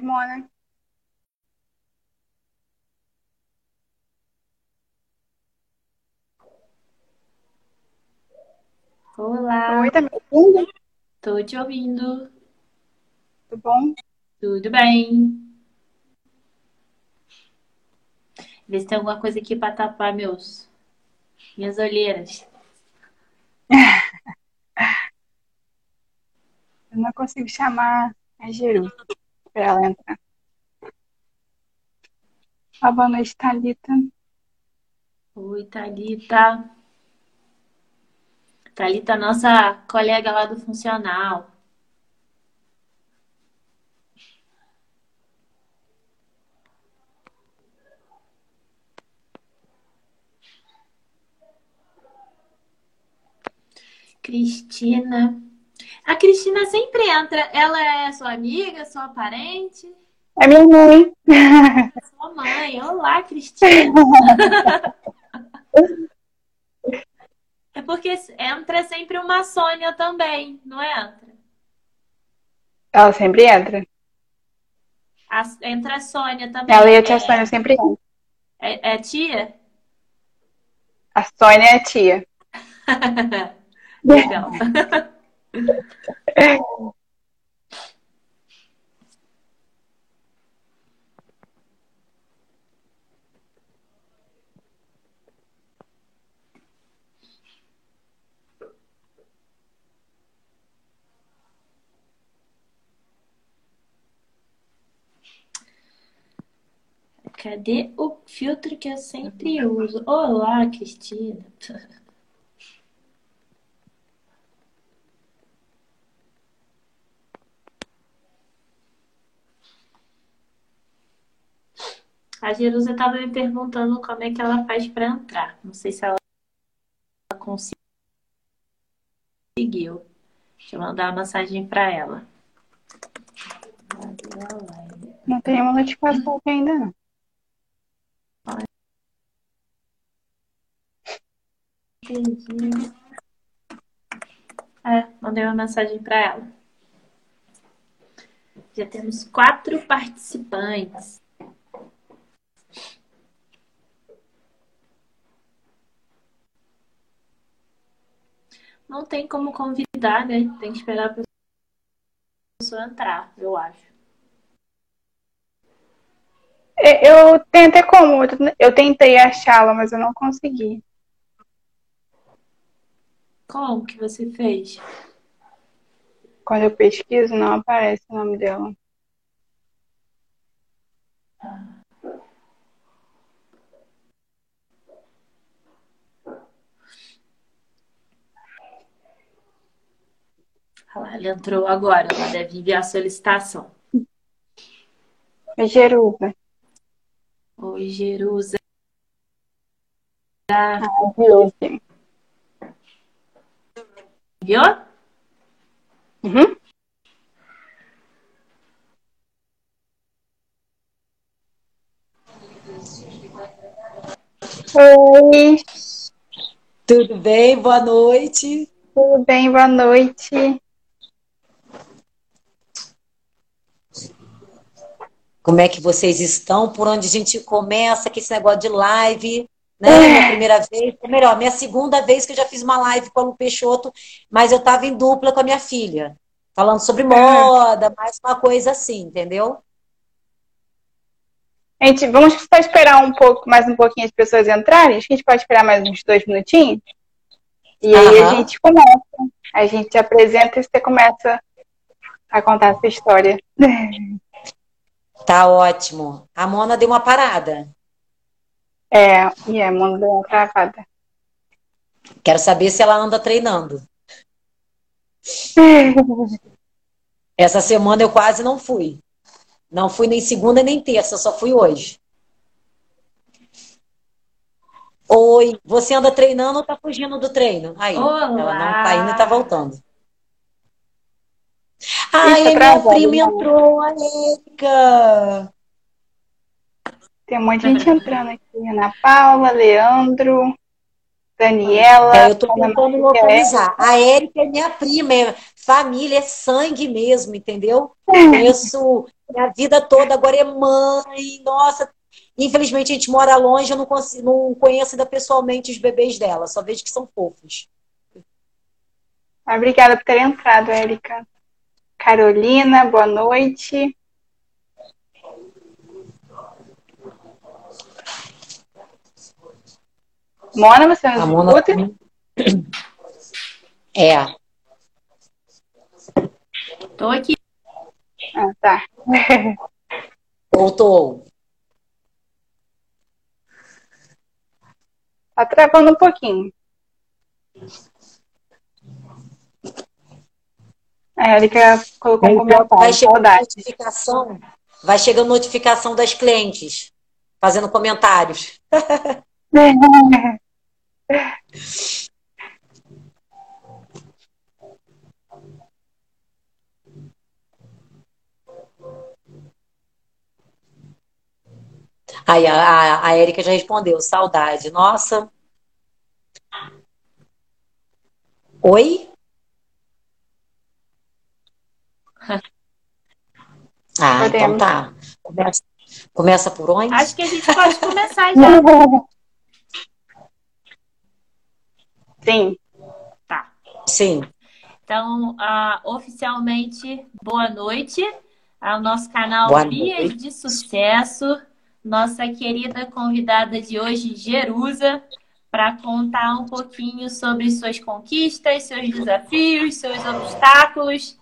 Mona. Olá, Oi, tá me ouvindo? tô te ouvindo. Tudo bom? Tudo bem? Vê se tem alguma coisa aqui para tapar meus minhas olheiras. Eu não consigo chamar a Jeru para ela entrar. Ah, boa noite, Thalita. Oi, Thalita. Thalita, nossa colega lá do funcional. Cristina. A Cristina sempre entra. Ela é sua amiga, sua parente? É minha mãe. Sua mãe. Olá, Cristina. É porque entra sempre uma Sônia também, não entra? Ela sempre entra. A- entra a Sônia também. Ela e a tia Sônia sempre entram. É, é tia? A Sônia é tia. Legal. Cadê o filtro que eu sempre uso? Olá, Cristina. A Jerusa estava me perguntando como é que ela faz para entrar. Não sei se ela conseguiu. Deixa eu mandar uma mensagem para ela. Não tem uma notificação aqui ainda, não. Entendi. É, mandei uma mensagem para ela. Já temos quatro participantes. Não tem como convidar, né? Tem que esperar a pessoa entrar, eu acho. É, Eu tentei como? Eu tentei achá-la, mas eu não consegui. Como que você fez? Quando eu pesquiso, não aparece o nome dela. Olha lá, ela entrou agora, ela deve enviar a solicitação. É Jeruba. Oi, Jerusa. Viu aqui. Viu? Uhum. Oi, Tudo bem? Boa noite. tudo bem? Boa noite. Como é que vocês estão? Por onde a gente começa com esse negócio de live? Né? Minha primeira vez, ou melhor, minha segunda vez que eu já fiz uma live com a Lu Peixoto, mas eu estava em dupla com a minha filha, falando sobre moda, mais uma coisa assim, entendeu? Gente, vamos só esperar um pouco, mais um pouquinho as pessoas entrarem. Acho que a gente pode esperar mais uns dois minutinhos. E aí a gente começa. A gente apresenta e você começa a contar essa história. Tá ótimo. A Mona deu uma parada. É, e é, mano, deu uma travada. Quero saber se ela anda treinando. Essa semana eu quase não fui. Não fui nem segunda nem terça, só fui hoje. Oi, você anda treinando ou tá fugindo do treino? Aí, Olá. ela não tá indo e tá voltando. Ai, minha travado, prima né? entrou, a Érica. Tem um monte de gente entrando aqui. Ana Paula, Leandro, Daniela. É, eu tô Ana tentando localizar. A Érica é minha prima, é família, é sangue mesmo, entendeu? Conheço minha vida toda agora é mãe, nossa. Infelizmente a gente mora longe, eu não, consigo, não conheço ainda pessoalmente os bebês dela, só vejo que são fofos. Obrigada por ter entrado, Érica. Carolina, boa noite. Mona, você nos A Mona escuta? É. Tô aqui. Ah, tá. Voltou. Tá travando um pouquinho. A Erika colocou um Vai comentário. chegando Saudade. notificação. Vai chegando notificação das clientes, fazendo comentários. Aí a, a, a Érica já respondeu, saudade. Nossa. Oi? Ah, então tá. Começa, começa por onde? Acho que a gente pode começar já. Sim. Tá. Sim. Então, ah, oficialmente, boa noite ao nosso canal Boa Vias noite. de Sucesso. Nossa querida convidada de hoje, Jerusa, para contar um pouquinho sobre suas conquistas, seus desafios, seus obstáculos.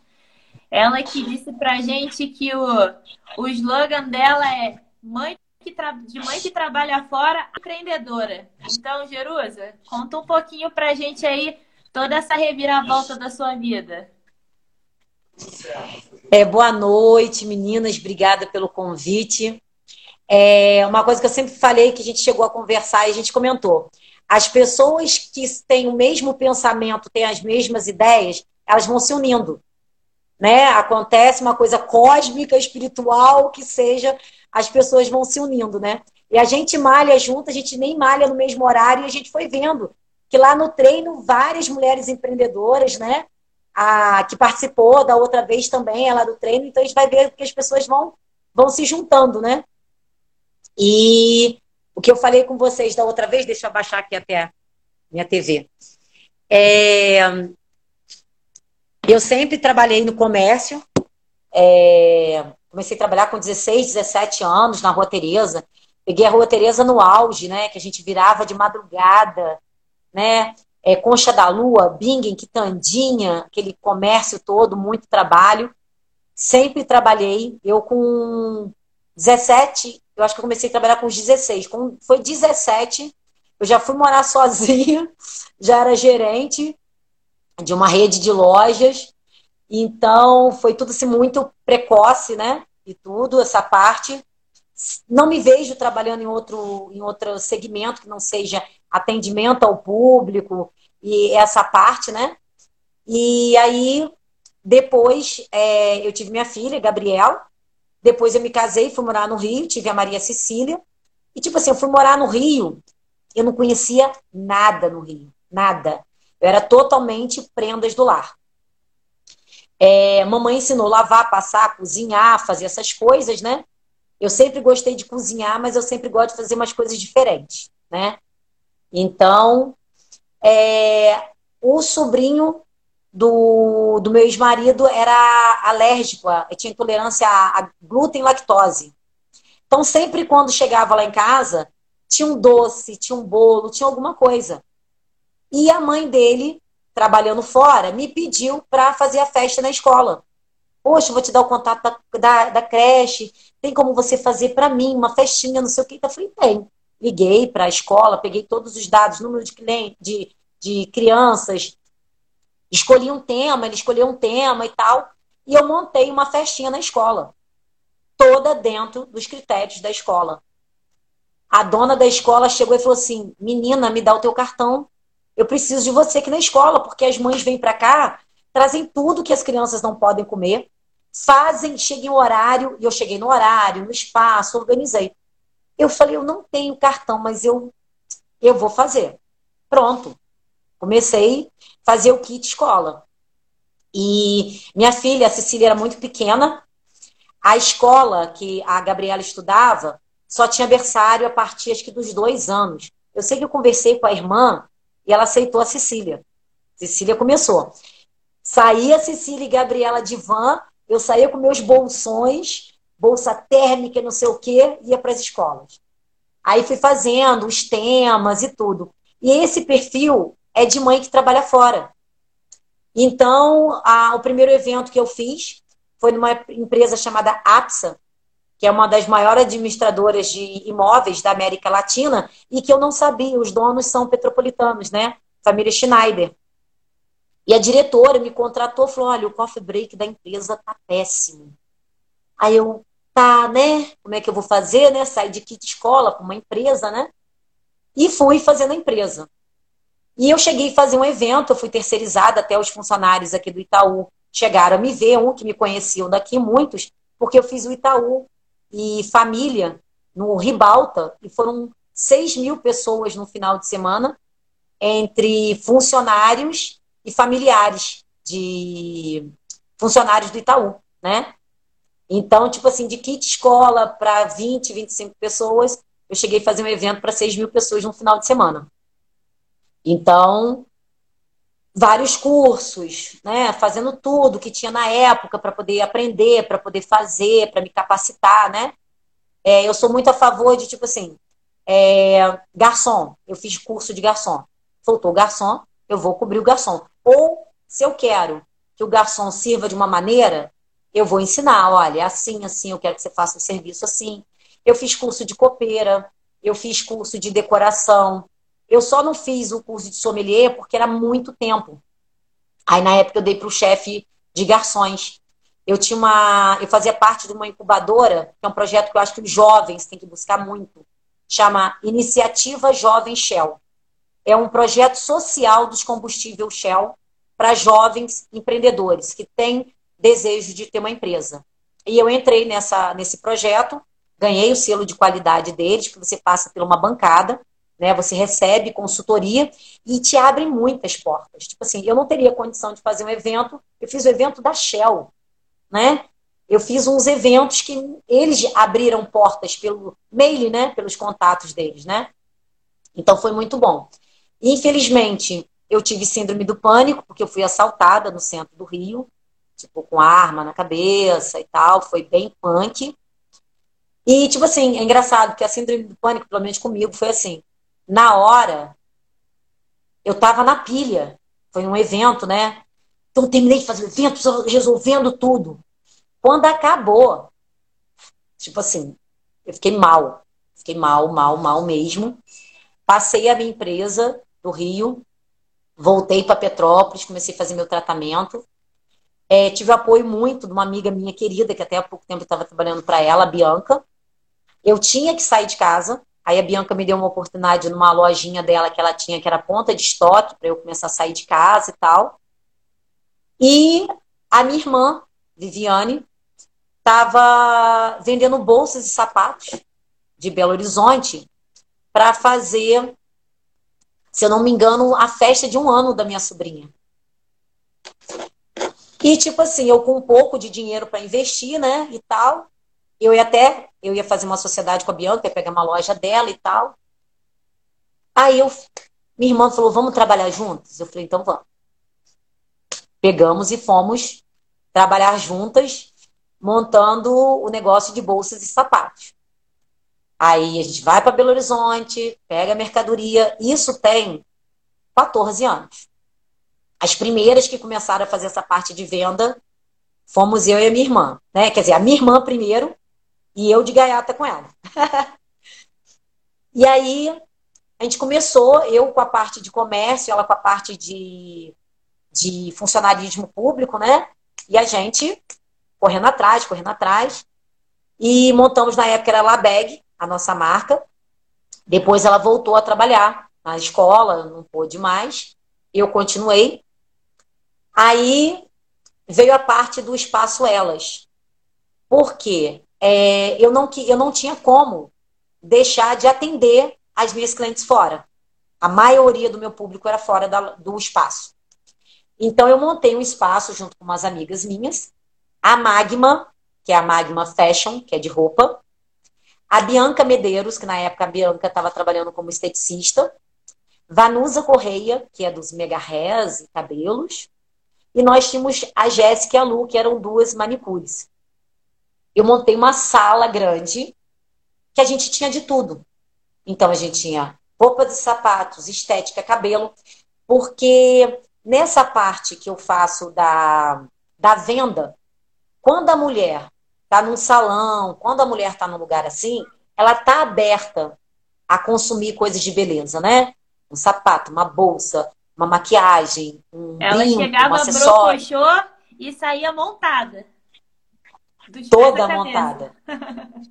Ela que disse pra gente que o, o slogan dela é mãe que tra- de mãe que trabalha fora, empreendedora. Então, Jerusa, conta um pouquinho pra gente aí toda essa reviravolta da sua vida. É, boa noite, meninas. Obrigada pelo convite. É uma coisa que eu sempre falei que a gente chegou a conversar e a gente comentou. As pessoas que têm o mesmo pensamento, têm as mesmas ideias, elas vão se unindo. Né? Acontece uma coisa cósmica, espiritual, que seja, as pessoas vão se unindo, né? E a gente malha junto, a gente nem malha no mesmo horário, e a gente foi vendo que lá no treino várias mulheres empreendedoras, né? a, que participou da outra vez também, ela do treino, então a gente vai ver que as pessoas vão, vão se juntando, né? E o que eu falei com vocês da outra vez, deixa eu abaixar aqui até minha TV. É, eu sempre trabalhei no comércio, é, comecei a trabalhar com 16, 17 anos na Rua Tereza, peguei a Rua Tereza no auge, né? Que a gente virava de madrugada, né? é, Concha da Lua, Bingen, Quitandinha, aquele comércio todo, muito trabalho. Sempre trabalhei. Eu com 17, eu acho que eu comecei a trabalhar com os 16. Com, foi 17, eu já fui morar sozinha, já era gerente de uma rede de lojas. Então, foi tudo assim, muito precoce, né? E tudo, essa parte. Não me vejo trabalhando em outro, em outro segmento que não seja atendimento ao público e essa parte, né? E aí, depois, é, eu tive minha filha, Gabriel. Depois eu me casei, fui morar no Rio, tive a Maria Cecília. E, tipo assim, eu fui morar no Rio, eu não conhecia nada no Rio, nada. Eu era totalmente prendas do lar. É, mamãe ensinou lavar, passar, cozinhar, fazer essas coisas, né? Eu sempre gostei de cozinhar, mas eu sempre gosto de fazer umas coisas diferentes, né? Então, é, o sobrinho do, do meu ex-marido era alérgico, tinha intolerância a, a glúten e lactose. Então, sempre quando chegava lá em casa, tinha um doce, tinha um bolo, tinha alguma coisa. E a mãe dele, trabalhando fora, me pediu para fazer a festa na escola. Poxa, vou te dar o contato da, da, da creche, tem como você fazer para mim uma festinha, não sei o que. Eu falei, tem. Liguei para a escola, peguei todos os dados, número de, de, de crianças, escolhi um tema, ele escolheu um tema e tal, e eu montei uma festinha na escola, toda dentro dos critérios da escola. A dona da escola chegou e falou assim: Menina, me dá o teu cartão. Eu preciso de você aqui na escola, porque as mães vêm para cá, trazem tudo que as crianças não podem comer, fazem, chega em horário, e eu cheguei no horário, no espaço, organizei. Eu falei: Eu não tenho cartão, mas eu, eu vou fazer. Pronto. Comecei a fazer o kit escola. E minha filha, a Cecília, era muito pequena. a escola que a Gabriela estudava só tinha berçário a partir acho que dos dois anos. Eu sei que eu conversei com a irmã e ela aceitou a Cecília. Cecília começou. Saía Cecília e Gabriela de van, eu saía com meus bolsões, bolsa térmica, não sei o quê, ia para as escolas. Aí fui fazendo os temas e tudo. E esse perfil é de mãe que trabalha fora. Então, a, o primeiro evento que eu fiz foi numa empresa chamada APSA, que é uma das maiores administradoras de imóveis da América Latina, e que eu não sabia, os donos são petropolitanos, né? Família Schneider. E a diretora me contratou, falou: olha, o coffee break da empresa tá péssimo. Aí eu, tá, né? Como é que eu vou fazer, né? Sair de kit escola para uma empresa, né? E fui fazendo a empresa. E eu cheguei a fazer um evento, eu fui terceirizada, até os funcionários aqui do Itaú chegaram a me ver, um que me conheciam daqui, muitos, porque eu fiz o Itaú e família no Ribalta, e foram 6 mil pessoas no final de semana, entre funcionários e familiares de funcionários do Itaú, né? Então, tipo assim, de kit escola para 20, 25 pessoas, eu cheguei a fazer um evento para 6 mil pessoas no final de semana. Então, vários cursos, né? Fazendo tudo que tinha na época para poder aprender, para poder fazer, para me capacitar, né? É, eu sou muito a favor de, tipo assim, é, garçom. Eu fiz curso de garçom. Faltou garçom, eu vou cobrir o garçom. Ou, se eu quero que o garçom sirva de uma maneira, eu vou ensinar, olha, é assim, assim, eu quero que você faça o serviço assim. Eu fiz curso de copeira, eu fiz curso de decoração. Eu só não fiz o curso de sommelier porque era muito tempo. Aí na época eu dei para o chefe de garçons. Eu tinha uma, eu fazia parte de uma incubadora, que é um projeto que eu acho que os jovens têm que buscar muito. Chama Iniciativa Jovem Shell. É um projeto social dos combustíveis Shell para jovens empreendedores que têm desejo de ter uma empresa. E eu entrei nessa, nesse projeto, ganhei o selo de qualidade deles, que você passa por uma bancada, né? Você recebe consultoria e te abre muitas portas. Tipo assim, eu não teria condição de fazer um evento, eu fiz o evento da Shell, né? Eu fiz uns eventos que eles abriram portas pelo mail, né? Pelos contatos deles, né? Então foi muito bom. Infelizmente, eu tive síndrome do pânico, porque eu fui assaltada no centro do Rio tipo, com arma na cabeça e tal, foi bem punk. E, tipo assim, é engraçado, porque a síndrome do pânico, pelo menos comigo, foi assim. Na hora, eu tava na pilha. Foi um evento, né? Então, terminei de fazer o evento, resolvendo tudo. Quando acabou, tipo assim, eu fiquei mal. Fiquei mal, mal, mal mesmo. Passei a minha empresa do Rio, voltei para Petrópolis, comecei a fazer meu tratamento. É, tive apoio muito de uma amiga minha querida, que até há pouco tempo estava trabalhando para ela, a Bianca. Eu tinha que sair de casa. Aí a Bianca me deu uma oportunidade numa lojinha dela que ela tinha, que era ponta de estoque, para eu começar a sair de casa e tal. E a minha irmã, Viviane, estava vendendo bolsas e sapatos de Belo Horizonte para fazer, se eu não me engano, a festa de um ano da minha sobrinha. E, tipo assim, eu com um pouco de dinheiro para investir, né, e tal, eu ia até, eu ia fazer uma sociedade com a Bianca, ia pegar uma loja dela e tal. Aí eu, minha irmã falou, vamos trabalhar juntos? Eu falei, então vamos. Pegamos e fomos trabalhar juntas, montando o negócio de bolsas e sapatos. Aí a gente vai para Belo Horizonte, pega a mercadoria. Isso tem 14 anos. As primeiras que começaram a fazer essa parte de venda fomos eu e a minha irmã, né? Quer dizer, a minha irmã primeiro e eu de gaiata com ela. e aí a gente começou, eu com a parte de comércio, ela com a parte de, de funcionarismo público, né? E a gente correndo atrás, correndo atrás. E montamos na época era a Labeg, a nossa marca. Depois ela voltou a trabalhar na escola, não pôde mais. Eu continuei. Aí veio a parte do espaço elas. Porque é, eu, não, eu não tinha como deixar de atender as minhas clientes fora. A maioria do meu público era fora da, do espaço. Então eu montei um espaço junto com umas amigas minhas, a Magma, que é a Magma Fashion, que é de roupa. A Bianca Medeiros, que na época a Bianca estava trabalhando como esteticista. Vanusa Correia, que é dos mega hairs e cabelos. E nós tínhamos a Jéssica e a Lu, que eram duas manicures. Eu montei uma sala grande que a gente tinha de tudo. Então a gente tinha roupas e sapatos, estética, cabelo, porque nessa parte que eu faço da, da venda, quando a mulher está num salão, quando a mulher está num lugar assim, ela está aberta a consumir coisas de beleza, né? Um sapato, uma bolsa, uma maquiagem, um Ela brinco, chegava, um acessório. e saía montada. Toda montada.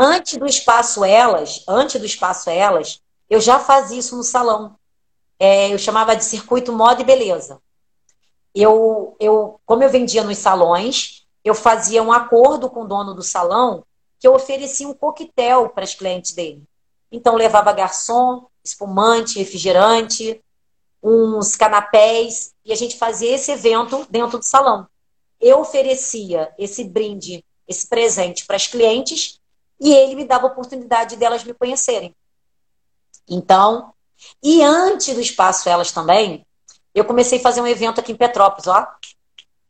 Antes do espaço elas, antes do espaço elas, eu já fazia isso no salão. É, eu chamava de circuito moda e beleza. Eu, eu, como eu vendia nos salões, eu fazia um acordo com o dono do salão que eu oferecia um coquetel para as clientes dele. Então levava garçom, espumante, refrigerante, uns canapés e a gente fazia esse evento dentro do salão. Eu oferecia esse brinde, esse presente para as clientes e ele me dava a oportunidade delas me conhecerem. Então, e antes do espaço elas também, eu comecei a fazer um evento aqui em Petrópolis, ó.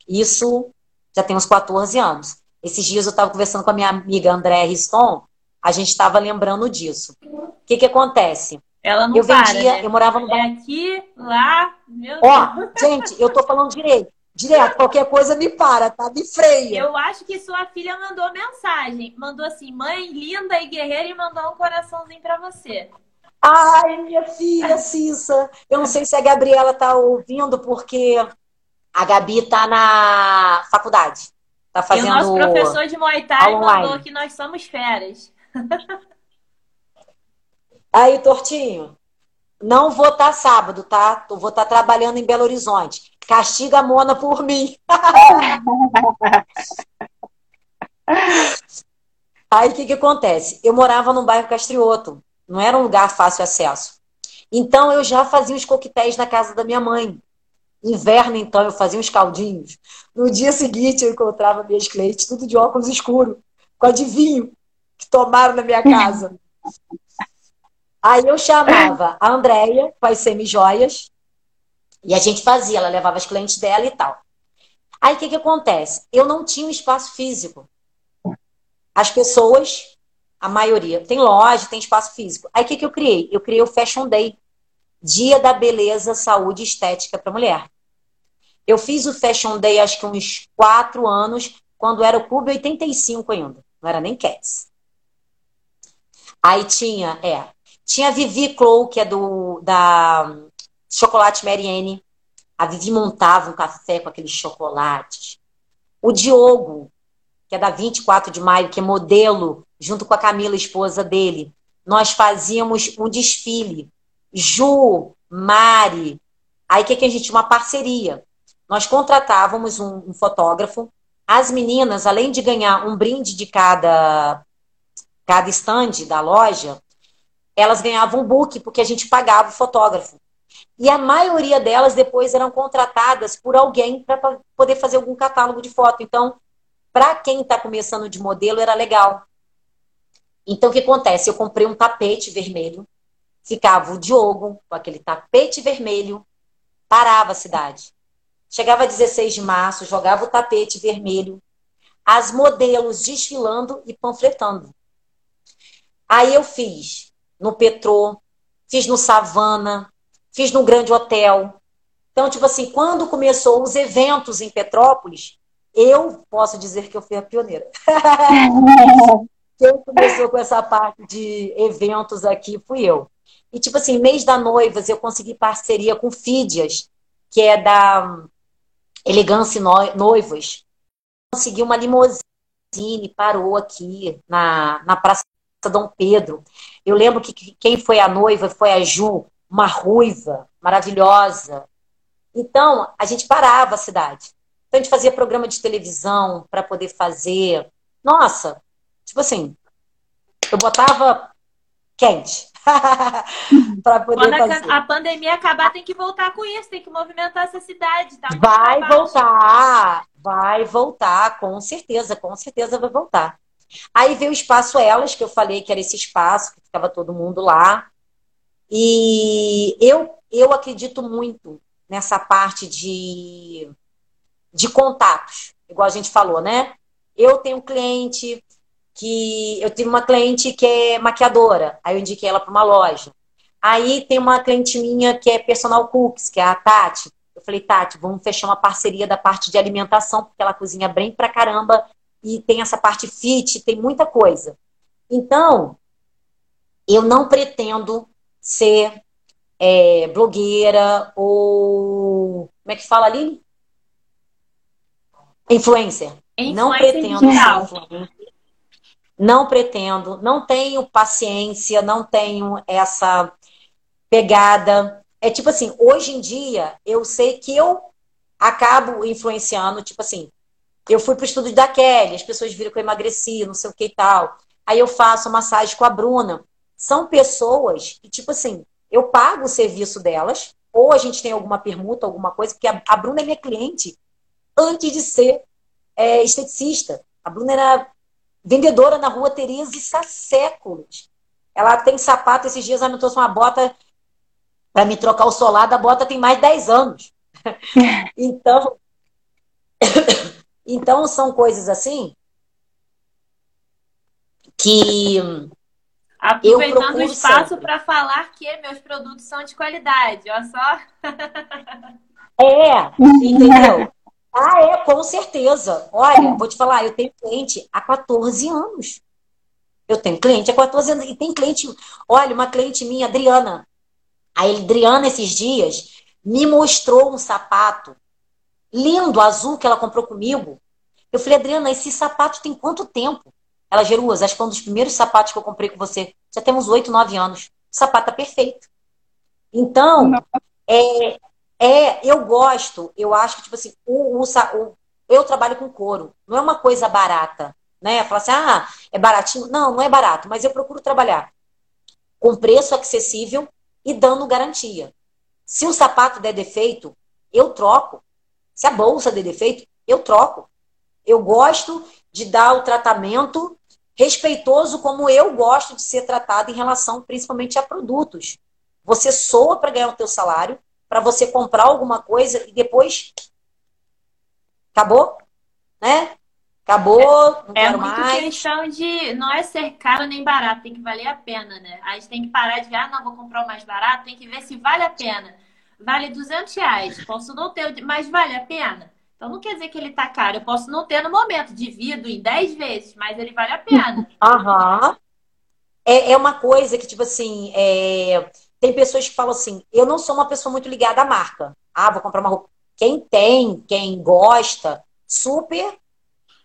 Isso já tem uns 14 anos. Esses dias eu estava conversando com a minha amiga Andréa Riston, a gente estava lembrando disso. O que que acontece? Ela não eu para, vendia, né? eu morava no É aqui, lá, meu Ó, Deus. gente, eu tô falando direito. Direto, qualquer coisa me para, tá? Me freia. Eu acho que sua filha mandou mensagem. Mandou assim, mãe linda e guerreira e mandou um coraçãozinho pra você. Ai, minha filha, Cissa. Eu não sei se a Gabriela tá ouvindo, porque a Gabi tá na faculdade. Tá E o fazendo. nosso professor de Muay Thai mandou que nós somos feras. Aí, Tortinho, não vou estar sábado, tá? Vou estar trabalhando em Belo Horizonte. Castiga a Mona por mim. Aí, o que que acontece? Eu morava no bairro Castrioto. Não era um lugar fácil acesso. Então, eu já fazia os coquetéis na casa da minha mãe. Inverno, então, eu fazia uns caldinhos. No dia seguinte, eu encontrava minhas clientes tudo de óculos escuros, com adivinho que tomaram na minha casa. Aí eu chamava a Andréia com as semijoias e a gente fazia, ela levava as clientes dela e tal. Aí o que, que acontece? Eu não tinha um espaço físico. As pessoas, a maioria, tem loja, tem espaço físico. Aí o que, que eu criei? Eu criei o Fashion Day Dia da Beleza, Saúde e Estética para Mulher. Eu fiz o Fashion Day acho que uns quatro anos, quando era o Clube 85 ainda. Não era nem Cats. Aí tinha, é, tinha a Vivi Clow, que é do da Chocolate Marianne. A Vivi montava um café com aqueles chocolates. O Diogo, que é da 24 de maio, que é modelo, junto com a Camila, esposa dele. Nós fazíamos um desfile. Ju, Mari. Aí o que, que a gente tinha? Uma parceria. Nós contratávamos um, um fotógrafo. As meninas, além de ganhar um brinde de cada, cada stand da loja, elas ganhavam um book, porque a gente pagava o fotógrafo. E a maioria delas depois eram contratadas por alguém para poder fazer algum catálogo de foto. Então, para quem está começando de modelo, era legal. Então, o que acontece? Eu comprei um tapete vermelho, ficava o Diogo com aquele tapete vermelho, parava a cidade. Chegava 16 de março, jogava o tapete vermelho, as modelos desfilando e panfletando. Aí eu fiz no Petrô, fiz no Savana, fiz no Grande Hotel. Então, tipo assim, quando começou os eventos em Petrópolis, eu posso dizer que eu fui a pioneira. Quem começou com essa parte de eventos aqui fui eu. E, tipo assim, mês da noivas, eu consegui parceria com Fídias, que é da Elegância Noivas. Consegui uma limousine, parou aqui na, na Praça Dom Pedro. Eu lembro que quem foi a noiva foi a Ju, uma ruiva maravilhosa. Então, a gente parava a cidade. Então, a gente fazia programa de televisão para poder fazer. Nossa, tipo assim, eu botava quente. para poder Quando fazer. a pandemia acabar, tem que voltar com isso, tem que movimentar essa cidade. Tá vai voltar, vai voltar, com certeza, com certeza vai voltar. Aí veio o espaço Elas, que eu falei que era esse espaço, que ficava todo mundo lá. E eu, eu acredito muito nessa parte de, de contatos, igual a gente falou, né? Eu tenho um cliente que. Eu tive uma cliente que é maquiadora, aí eu indiquei ela para uma loja. Aí tem uma cliente minha que é personal cooks, que é a Tati. Eu falei, Tati, vamos fechar uma parceria da parte de alimentação, porque ela cozinha bem pra caramba e tem essa parte fit, tem muita coisa. Então, eu não pretendo ser é, blogueira ou. Como é que fala ali? Influencer. Influencer não pretendo ser influencer. Não pretendo, não tenho paciência, não tenho essa pegada. É tipo assim, hoje em dia eu sei que eu acabo influenciando, tipo assim, eu fui pro estudo da Kelly, as pessoas viram que eu emagreci, não sei o que e tal. Aí eu faço massagem com a Bruna. São pessoas que, tipo assim, eu pago o serviço delas, ou a gente tem alguma permuta, alguma coisa, porque a, a Bruna é minha cliente antes de ser é, esteticista. A Bruna era vendedora na rua Tereza há séculos. Ela tem sapato, esses dias ela me trouxe uma bota para me trocar o solado, a bota tem mais de 10 anos. então, então são coisas assim que Aproveitando o espaço para falar que meus produtos são de qualidade, olha só. É, entendeu? Ah, é, com certeza. Olha, vou te falar, eu tenho cliente há 14 anos. Eu tenho cliente há 14 anos. E tem cliente, olha, uma cliente minha, Adriana. A Adriana, esses dias, me mostrou um sapato lindo, azul, que ela comprou comigo. Eu falei, Adriana, esse sapato tem quanto tempo? Ela, Jeruas, acho que foi um dos primeiros sapatos que eu comprei com você. Já temos oito, nove anos. O sapato tá perfeito. Então, é, é, eu gosto, eu acho que, tipo assim, o, o, o, eu trabalho com couro. Não é uma coisa barata, né? Falar assim, ah, é baratinho. Não, não é barato, mas eu procuro trabalhar com preço acessível e dando garantia. Se o sapato der defeito, eu troco. Se a bolsa der defeito, eu troco. Eu gosto de dar o tratamento respeitoso como eu gosto de ser tratado em relação principalmente a produtos. Você soa para ganhar o teu salário, para você comprar alguma coisa e depois acabou, né? Acabou, não é, quero é muito mais. questão de não é ser caro nem barato, tem que valer a pena, né? A gente tem que parar de ver, ah, não, vou comprar o mais barato, tem que ver se vale a pena. Vale 200 reais, posso não ter, mas vale a pena. Então não quer dizer que ele tá caro. Eu posso não ter no momento, divido em 10 vezes, mas ele vale a pena. Aham. É, é uma coisa que, tipo assim, é... tem pessoas que falam assim, eu não sou uma pessoa muito ligada à marca. Ah, vou comprar uma roupa. Quem tem, quem gosta, super,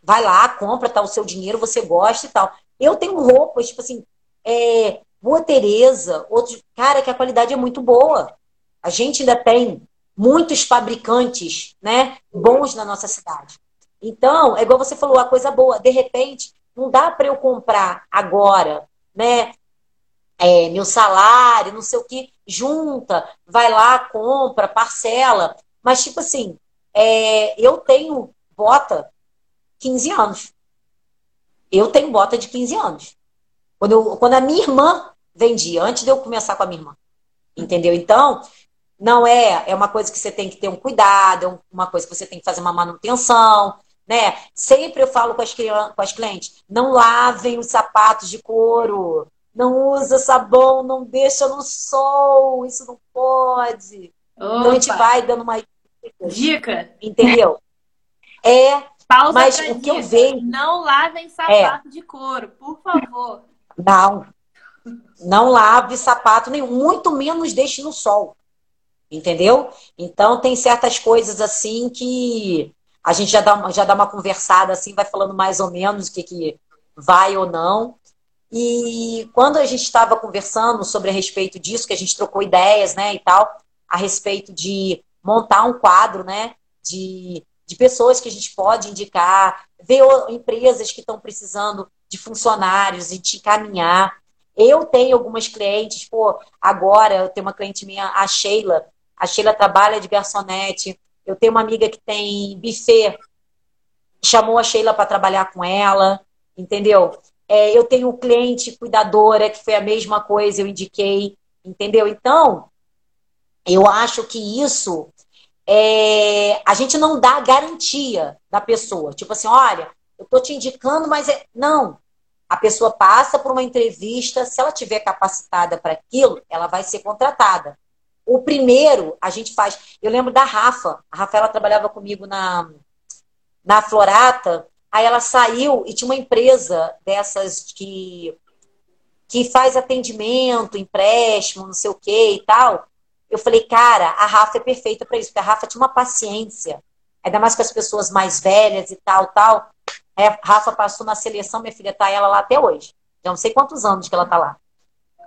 vai lá, compra, tá o seu dinheiro, você gosta e tal. Eu tenho roupas, tipo assim, é, Boa Tereza, outros, cara, que a qualidade é muito boa. A gente ainda tem muitos fabricantes né, bons na nossa cidade. Então, é igual você falou, a coisa boa, de repente, não dá para eu comprar agora, né? É, meu salário, não sei o que, junta, vai lá, compra, parcela. Mas, tipo assim, é, eu tenho bota 15 anos. Eu tenho bota de 15 anos. Quando, eu, quando a minha irmã vendia, antes de eu começar com a minha irmã. Entendeu? Então, não é, é uma coisa que você tem que ter um cuidado, é uma coisa que você tem que fazer uma manutenção, né? Sempre eu falo com as, com as clientes, não lavem os sapatos de couro, não usa sabão, não deixa no sol, isso não pode. Opa. Então a gente vai dando uma dica, entendeu? É, Pausa mas o que eu vejo não lavem sapato é, de couro, por favor. Não, não lave sapato nenhum, muito menos deixe no sol. Entendeu? Então tem certas coisas assim que a gente já dá, já dá uma conversada assim, vai falando mais ou menos o que, que vai ou não. E quando a gente estava conversando sobre a respeito disso, que a gente trocou ideias, né, e tal, a respeito de montar um quadro, né, de, de pessoas que a gente pode indicar, ver empresas que estão precisando de funcionários e te encaminhar. Eu tenho algumas clientes, pô, agora eu tenho uma cliente minha, a Sheila. A Sheila trabalha de garçonete. Eu tenho uma amiga que tem buffet, chamou a Sheila para trabalhar com ela, entendeu? É, eu tenho cliente cuidadora, que foi a mesma coisa, eu indiquei, entendeu? Então, eu acho que isso é, a gente não dá garantia da pessoa. Tipo assim, olha, eu tô te indicando, mas é... não. A pessoa passa por uma entrevista, se ela tiver capacitada para aquilo, ela vai ser contratada. O primeiro, a gente faz. Eu lembro da Rafa. A Rafaela trabalhava comigo na, na Florata. Aí ela saiu e tinha uma empresa dessas que, que faz atendimento, empréstimo, não sei o que e tal. Eu falei, cara, a Rafa é perfeita para isso, porque a Rafa tinha uma paciência, ainda mais com as pessoas mais velhas e tal, tal. É, a Rafa passou na seleção, minha filha tá ela lá até hoje. Já não sei quantos anos que ela tá lá.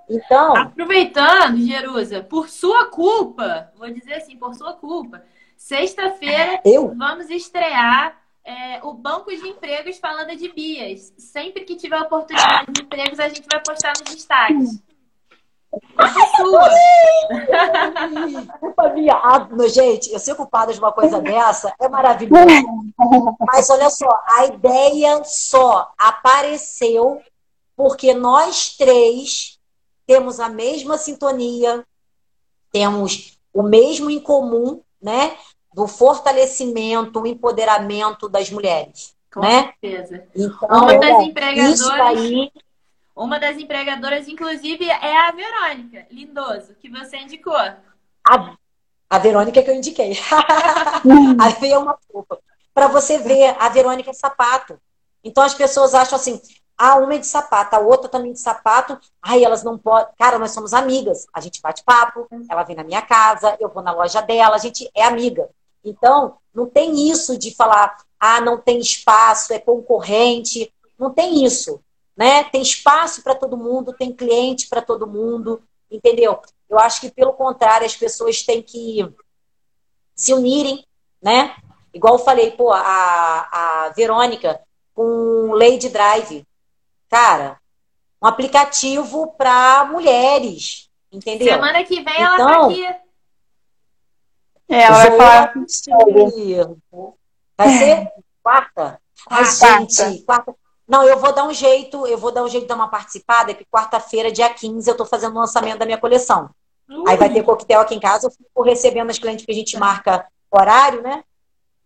Então. Aproveitando, Jerusa, por sua culpa, vou dizer assim, por sua culpa, sexta-feira vamos estrear é, o banco de empregos falando de Bias. Sempre que tiver oportunidade de empregos, a gente vai postar nos destaques. Culpa minha. Ah, gente, eu ser culpada de uma coisa dessa é maravilhoso. Mas olha só, a ideia só apareceu porque nós três temos a mesma sintonia, temos o mesmo em comum, né? Do fortalecimento, o empoderamento das mulheres. Com né? certeza. Então, Uma das empregadoras. Aí uma das empregadoras, inclusive, é a Verônica Lindoso, que você indicou. A, a Verônica que eu indiquei. Aí é uma fofa. Para você ver, a Verônica é sapato. Então as pessoas acham assim: ah, uma é de sapato, a outra também de sapato. Ai, elas não podem. Cara, nós somos amigas. A gente bate papo, ela vem na minha casa, eu vou na loja dela, a gente é amiga. Então, não tem isso de falar, ah, não tem espaço, é concorrente. Não tem isso né? Tem espaço para todo mundo, tem cliente para todo mundo, entendeu? Eu acho que, pelo contrário, as pessoas têm que se unirem, né? Igual eu falei, pô, a, a Verônica com Lady Drive. Cara, um aplicativo para mulheres, entendeu? Semana que vem ela tá então, aqui. É, ela vai falar. Vai ser quarta? Ai, gente, quarta. Não, eu vou dar um jeito, eu vou dar um jeito de dar uma participada, que quarta-feira, dia 15, eu estou fazendo o lançamento da minha coleção. Aí vai ter coquetel aqui em casa, eu fico recebendo as clientes que a gente marca horário, né?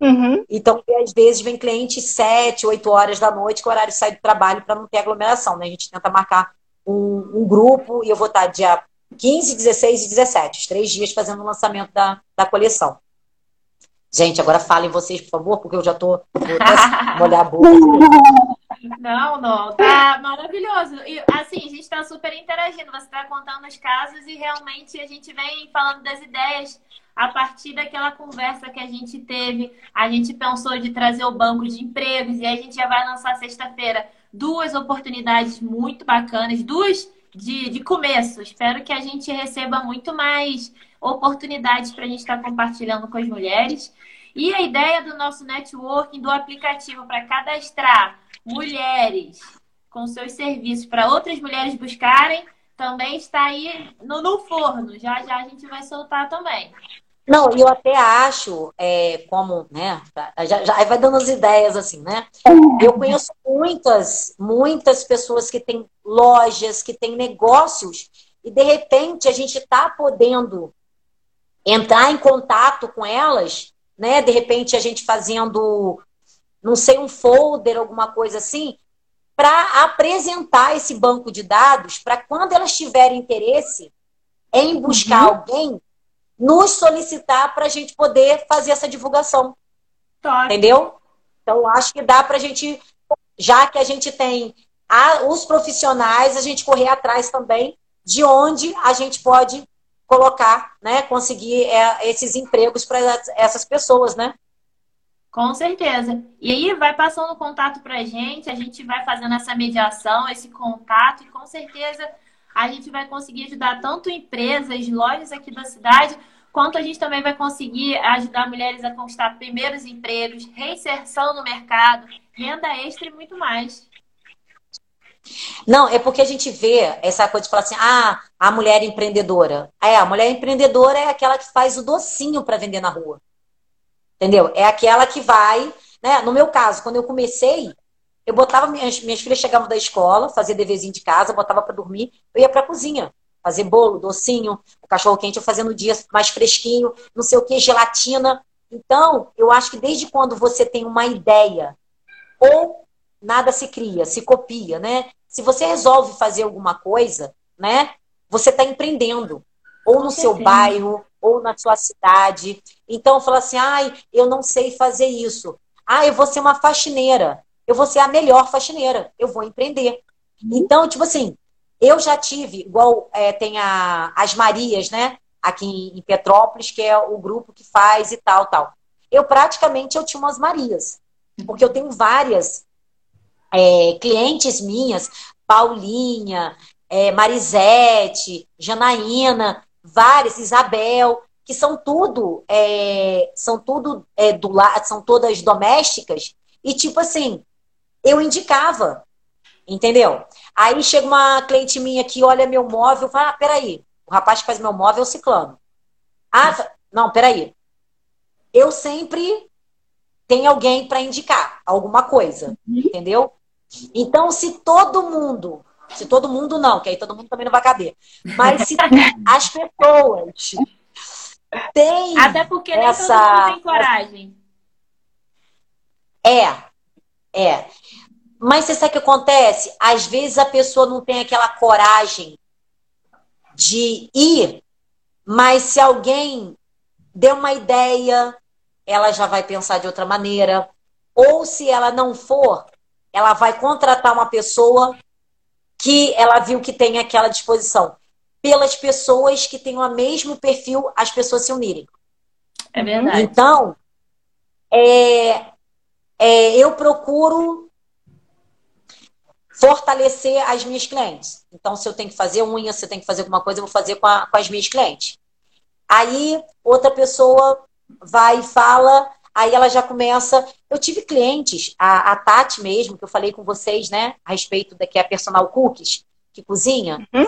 Uhum. Então, às vezes vem cliente 7, 8 horas da noite, que o horário sai do trabalho para não ter aglomeração, né? A gente tenta marcar um, um, grupo e eu vou estar dia 15, 16 e 17, os três dias fazendo o lançamento da, da coleção. Gente, agora falem vocês, por favor, porque eu já tô vou molhar a boca. Não, não, tá maravilhoso. E assim, a gente tá super interagindo. Você tá contando os casos e realmente a gente vem falando das ideias a partir daquela conversa que a gente teve. A gente pensou de trazer o banco de empregos e a gente já vai lançar sexta-feira duas oportunidades muito bacanas, duas de, de começo. Espero que a gente receba muito mais oportunidades para a gente estar tá compartilhando com as mulheres. E a ideia do nosso networking, do aplicativo para cadastrar mulheres com seus serviços para outras mulheres buscarem, também está aí no, no, forno. Já já a gente vai soltar também. Não, eu até acho, é, como, né, já, já vai dando as ideias assim, né? Eu conheço muitas, muitas pessoas que têm lojas, que têm negócios, e de repente a gente está podendo entrar em contato com elas, né? De repente a gente fazendo, não sei, um folder, alguma coisa assim, para apresentar esse banco de dados para quando elas tiverem interesse em buscar uhum. alguém, nos solicitar para a gente poder fazer essa divulgação. Tá. Entendeu? Então, acho que dá para a gente, já que a gente tem a, os profissionais, a gente correr atrás também de onde a gente pode colocar, né, conseguir é, esses empregos para essas pessoas, né? Com certeza. E aí vai passando o contato para a gente, a gente vai fazendo essa mediação, esse contato, e com certeza a gente vai conseguir ajudar tanto empresas, lojas aqui da cidade, quanto a gente também vai conseguir ajudar mulheres a conquistar primeiros empregos, reinserção no mercado, renda extra e muito mais. Não, é porque a gente vê essa coisa de falar assim, ah, a mulher empreendedora. É, a mulher empreendedora é aquela que faz o docinho para vender na rua. Entendeu? É aquela que vai, né? No meu caso, quando eu comecei, eu botava minhas, minhas filhas chegavam da escola, fazia deverzinho de casa, botava para dormir, eu ia para a cozinha, fazer bolo, docinho, o cachorro quente eu fazia no dia mais fresquinho, não sei o que, gelatina. Então, eu acho que desde quando você tem uma ideia, ou nada se cria, se copia, né? Se você resolve fazer alguma coisa, né? Você está empreendendo. Ou no seu bairro, ou na sua cidade. Então, fala assim, ai, eu não sei fazer isso. Ah, eu vou ser uma faxineira. Eu vou ser a melhor faxineira. Eu vou empreender. Então, tipo assim, eu já tive, igual é, tem a, as Marias, né? Aqui em Petrópolis, que é o grupo que faz e tal, tal. Eu praticamente eu tinha umas Marias. Porque eu tenho várias é, clientes minhas, Paulinha, é, Marisete, Janaína, várias, Isabel, que são tudo, é, são tudo é, do lado, são todas domésticas, e tipo assim, eu indicava, entendeu? Aí chega uma cliente minha que olha meu móvel e fala, ah, peraí, o rapaz que faz meu móvel é o ciclano. Ah, não, peraí. Eu sempre tenho alguém para indicar alguma coisa, uhum. entendeu? Então, se todo mundo, se todo mundo não, que aí todo mundo também não vai caber, mas se as pessoas têm. Até porque nem essa, todo mundo tem coragem. É, é. Mas você sabe o que acontece? Às vezes a pessoa não tem aquela coragem de ir, mas se alguém der uma ideia, ela já vai pensar de outra maneira. Ou se ela não for, ela vai contratar uma pessoa que ela viu que tem aquela disposição. Pelas pessoas que têm o mesmo perfil, as pessoas se unirem. É verdade. Então, é, é, eu procuro fortalecer as minhas clientes. Então, se eu tenho que fazer unha, se eu tenho que fazer alguma coisa, eu vou fazer com, a, com as minhas clientes. Aí, outra pessoa vai e fala, Aí ela já começa. Eu tive clientes, a, a Tati mesmo, que eu falei com vocês, né, a respeito da que é a personal cookies, que cozinha. Uhum.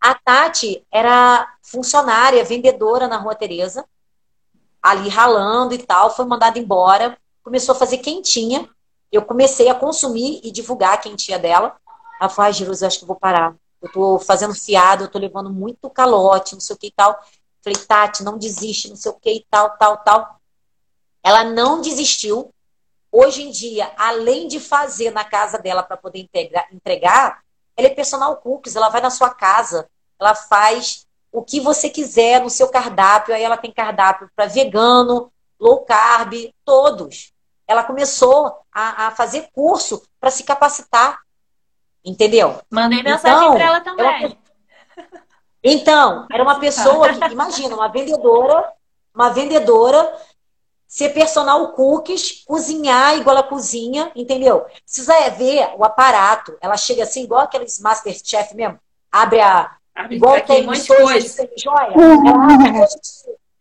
A Tati era funcionária, vendedora na Rua Tereza, ali ralando e tal, foi mandada embora, começou a fazer quentinha. Eu comecei a consumir e divulgar a quentinha dela. Ela falou, ai, Jesus, eu acho que vou parar. Eu tô fazendo fiado, eu tô levando muito calote, não sei o que e tal. Falei, Tati, não desiste, não sei o que e tal, tal, tal. Ela não desistiu. Hoje em dia, além de fazer na casa dela para poder entregar, ela é personal cookies, ela vai na sua casa, ela faz o que você quiser no seu cardápio. Aí ela tem cardápio para vegano, low carb, todos. Ela começou a, a fazer curso para se capacitar. Entendeu? Mandei mensagem então, para ela também. Ela... Então, era uma pessoa que, imagina, uma vendedora, uma vendedora ser personal cookies, cozinhar igual a cozinha, entendeu? Precisa é ver o aparato. Ela chega assim, igual aqueles Masterchef mesmo. Abre a. Abre igual tem um monte de coisa. Joia. Ela abre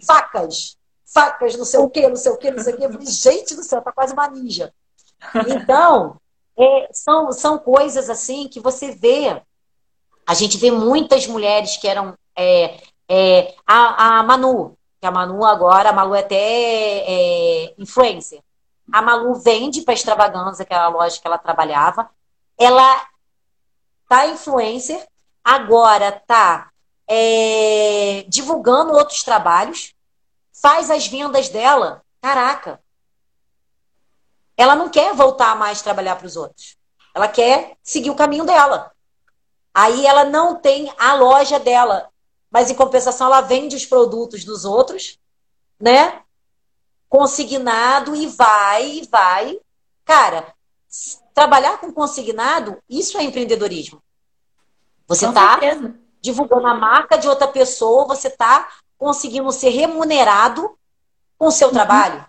facas. Facas, não sei o quê, não sei o quê, não sei o quê. Falei, gente do céu, tá quase uma ninja. Então, é, são, são coisas assim que você vê. A gente vê muitas mulheres que eram. É, é, a, a Manu, que a Manu agora, a Malu é até é, influencer. A Malu vende para extravaganza, que era a loja que ela trabalhava. Ela tá influencer, agora tá é, divulgando outros trabalhos, faz as vendas dela. Caraca! Ela não quer voltar mais trabalhar para os outros. Ela quer seguir o caminho dela. Aí ela não tem a loja dela mas em compensação ela vende os produtos dos outros, né? Consignado e vai, e vai. Cara, trabalhar com consignado, isso é empreendedorismo. Você está divulgando a marca de outra pessoa, você está conseguindo ser remunerado com o seu uhum. trabalho.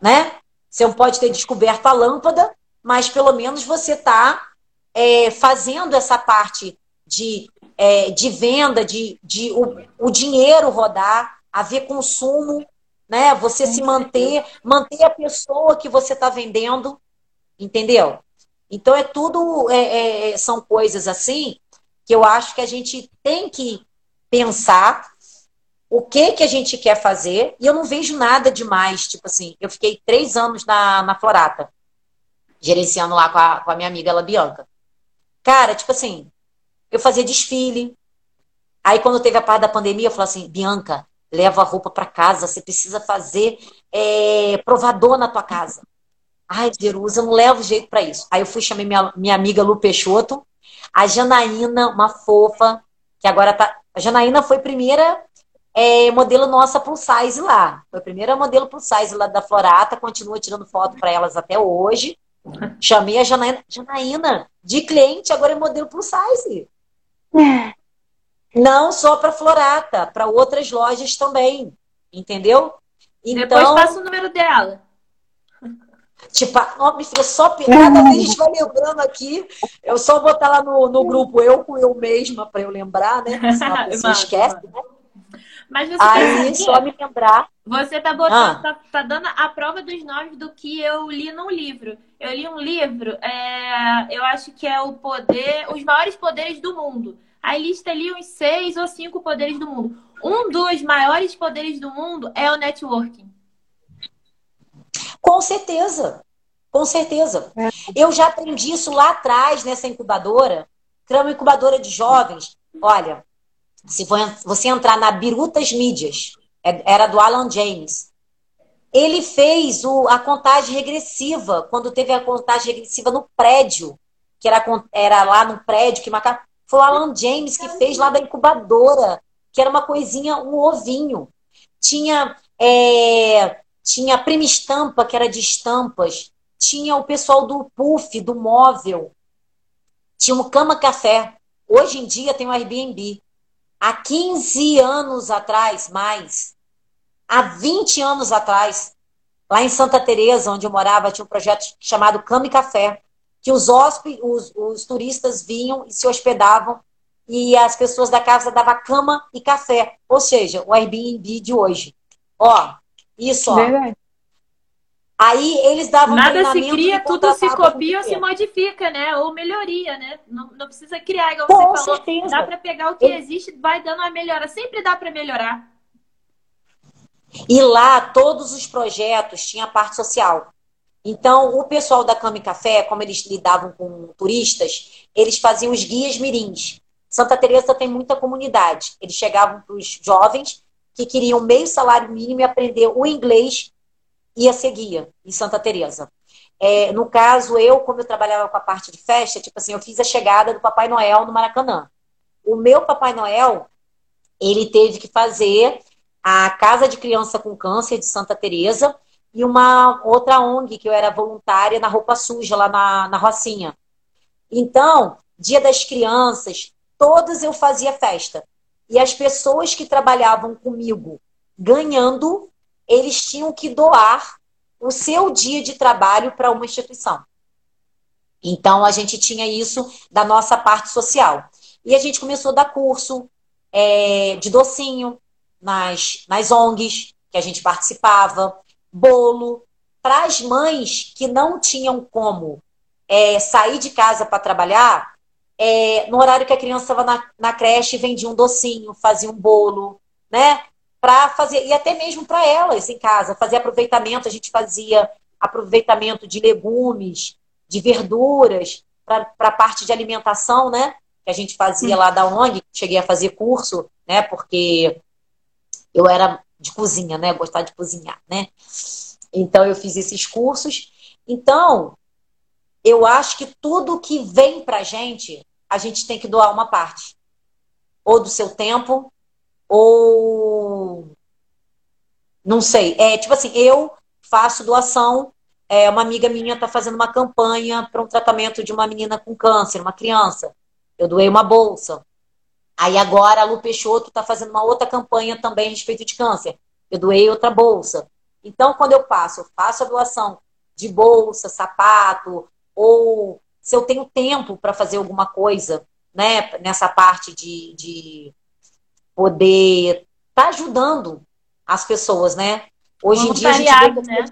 Né? Você não pode ter descoberto a lâmpada, mas pelo menos você está é, fazendo essa parte de é, de venda, de, de o, o dinheiro rodar, haver consumo, né? Você se manter, manter a pessoa que você está vendendo, entendeu? Então é tudo, é, é, são coisas assim que eu acho que a gente tem que pensar o que que a gente quer fazer e eu não vejo nada demais. Tipo assim, eu fiquei três anos na, na Florata, gerenciando lá com a, com a minha amiga, ela Bianca. Cara, tipo assim, eu fazia desfile. Aí quando teve a parte da pandemia, eu falei assim, Bianca, leva a roupa para casa, você precisa fazer é, provador na tua casa. Ai, Jerusa, não levo jeito para isso. Aí eu fui, chamei minha, minha amiga Lu Peixoto, a Janaína, uma fofa, que agora tá. A Janaína foi primeira é, modelo nossa plus size lá. Foi a primeira modelo plus size lá da Florata, continua tirando foto para elas até hoje. Chamei a Janaína, Janaína, de cliente, agora é modelo plus size. É. Não só para Florata, para outras lojas também. Entendeu? Então, Depois passa o número dela. Tipo, ó, me filha, só cada vez a gente vai lembrando aqui. Eu só botar lá no, no grupo eu com eu mesma para eu lembrar, né? Senão a pessoa esquece, né? Mas você Aí, só me lembrar. Você tá botando, ah. tá, tá, dando a prova dos nomes do que eu li num livro. Eu li um livro, é, eu acho que é o poder, os maiores poderes do mundo. Aí lista ali uns seis ou cinco poderes do mundo. Um dos maiores poderes do mundo é o networking. Com certeza. Com certeza. É. Eu já aprendi isso lá atrás, nessa incubadora, que era uma incubadora de jovens. Olha, se você entrar na Birutas Mídias, é, era do Alan James. Ele fez o, a contagem regressiva, quando teve a contagem regressiva no prédio, que era, era lá no prédio que marcava. Foi o Alan James que fez lá da incubadora, que era uma coisinha, um ovinho. Tinha é, tinha a Prima Estampa, que era de estampas, tinha o pessoal do Puff, do móvel, tinha o Cama Café. Hoje em dia tem o Airbnb. Há 15 anos atrás, mais, há 20 anos atrás, lá em Santa Teresa, onde eu morava, tinha um projeto chamado Cama e Café, que os hóspedes, os, os turistas vinham e se hospedavam e as pessoas da casa davam cama e café, ou seja, o Airbnb de hoje. Ó, isso, ó. Verdade. Aí eles davam Nada se cria, tudo se copia ou se modifica, né? Ou melhoria, né? Não, não precisa criar, igual Com você falou. Certeza. Dá para pegar o que existe, vai dando uma melhora. Sempre dá para melhorar. E lá, todos os projetos tinham a parte social. Então, o pessoal da Cama e Café, como eles lidavam com turistas, eles faziam os guias mirins. Santa Teresa tem muita comunidade. Eles chegavam para os jovens que queriam meio salário mínimo e aprender o inglês ia ser guia em Santa Teresa. É, no caso, eu, como eu trabalhava com a parte de festa, tipo assim, eu fiz a chegada do Papai Noel no Maracanã. O meu Papai Noel, ele teve que fazer a Casa de Criança com Câncer de Santa Teresa e uma outra ONG que eu era voluntária na roupa suja lá na, na Rocinha. Então, Dia das Crianças, todas eu fazia festa. E as pessoas que trabalhavam comigo ganhando, eles tinham que doar o seu dia de trabalho para uma instituição. Então, a gente tinha isso da nossa parte social. E a gente começou a dar curso é, de docinho nas, nas ONGs que a gente participava, bolo, para as mães que não tinham como é, sair de casa para trabalhar, é, no horário que a criança estava na, na creche, vendia um docinho, fazia um bolo, né? Para fazer, e até mesmo para elas em casa, fazer aproveitamento, a gente fazia aproveitamento de legumes, de verduras, para a parte de alimentação, né? Que a gente fazia lá da ONG, cheguei a fazer curso, né? Porque eu era de cozinha, né? Gostar de cozinhar, né? Então eu fiz esses cursos. Então, eu acho que tudo que vem pra gente, a gente tem que doar uma parte. Ou do seu tempo, ou. Não sei. É tipo assim, eu faço doação. É, uma amiga minha está fazendo uma campanha para um tratamento de uma menina com câncer, uma criança. Eu doei uma bolsa. Aí agora a Lu Peixoto está fazendo uma outra campanha também a respeito de câncer. Eu doei outra bolsa. Então, quando eu passo, eu faço a doação de bolsa, sapato, ou se eu tenho tempo para fazer alguma coisa, né, nessa parte de, de poder estar tá ajudando as pessoas, né? Hoje em dia a gente vê... né?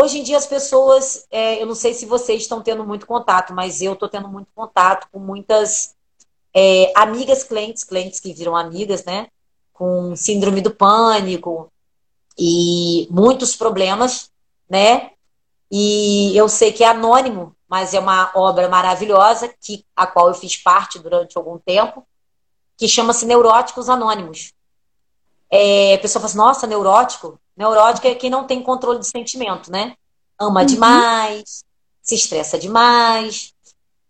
Hoje em dia as pessoas, é, eu não sei se vocês estão tendo muito contato, mas eu estou tendo muito contato com muitas é, amigas clientes, clientes que viram amigas, né? Com síndrome do pânico e muitos problemas, né? E eu sei que é anônimo, mas é uma obra maravilhosa, que, a qual eu fiz parte durante algum tempo, que chama-se Neuróticos Anônimos. É, a pessoa fala assim, nossa, neurótico? Neurótico é quem não tem controle de sentimento, né? Ama uhum. demais, se estressa demais.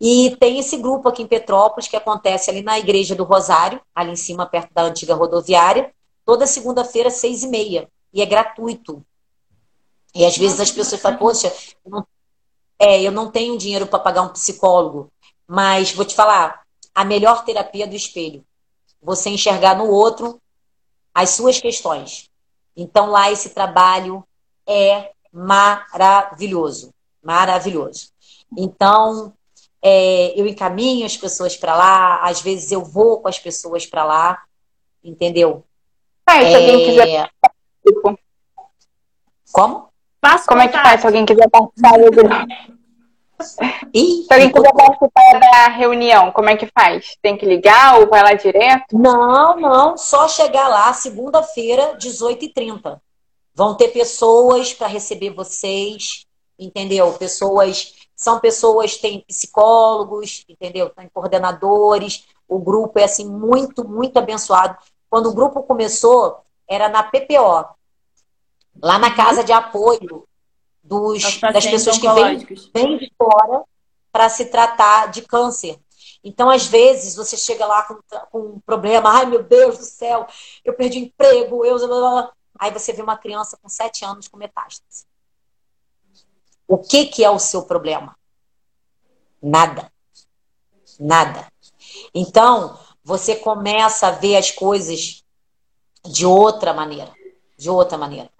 E tem esse grupo aqui em Petrópolis que acontece ali na Igreja do Rosário, ali em cima, perto da antiga rodoviária, toda segunda-feira, seis e meia. E é gratuito. E às vezes as pessoas falam, poxa, eu não, é, eu não tenho dinheiro para pagar um psicólogo, mas vou te falar, a melhor terapia é do espelho. Você enxergar no outro as suas questões. Então lá esse trabalho é maravilhoso, maravilhoso. Então é, eu encaminho as pessoas para lá, às vezes eu vou com as pessoas para lá, entendeu? Ah, se alguém quiser. Como? Faço Como é que faz se alguém quiser participar do grupo? Se alguém quiser participar da reunião, como é que faz? Tem que ligar ou vai lá direto? Não, não. Só chegar lá segunda-feira, 18h30. Vão ter pessoas para receber vocês, entendeu? Pessoas. São pessoas, tem psicólogos, entendeu? Tem coordenadores. O grupo é assim muito, muito abençoado. Quando o grupo começou, era na PPO, lá na casa de apoio dos, das pessoas que vêm, vêm de fora para se tratar de câncer. Então, às vezes, você chega lá com, com, um problema, ai meu Deus do céu, eu perdi emprego, eu. Aí você vê uma criança com sete anos com metástase. O que, que é o seu problema? Nada. Nada. Então, você começa a ver as coisas de outra maneira. De outra maneira.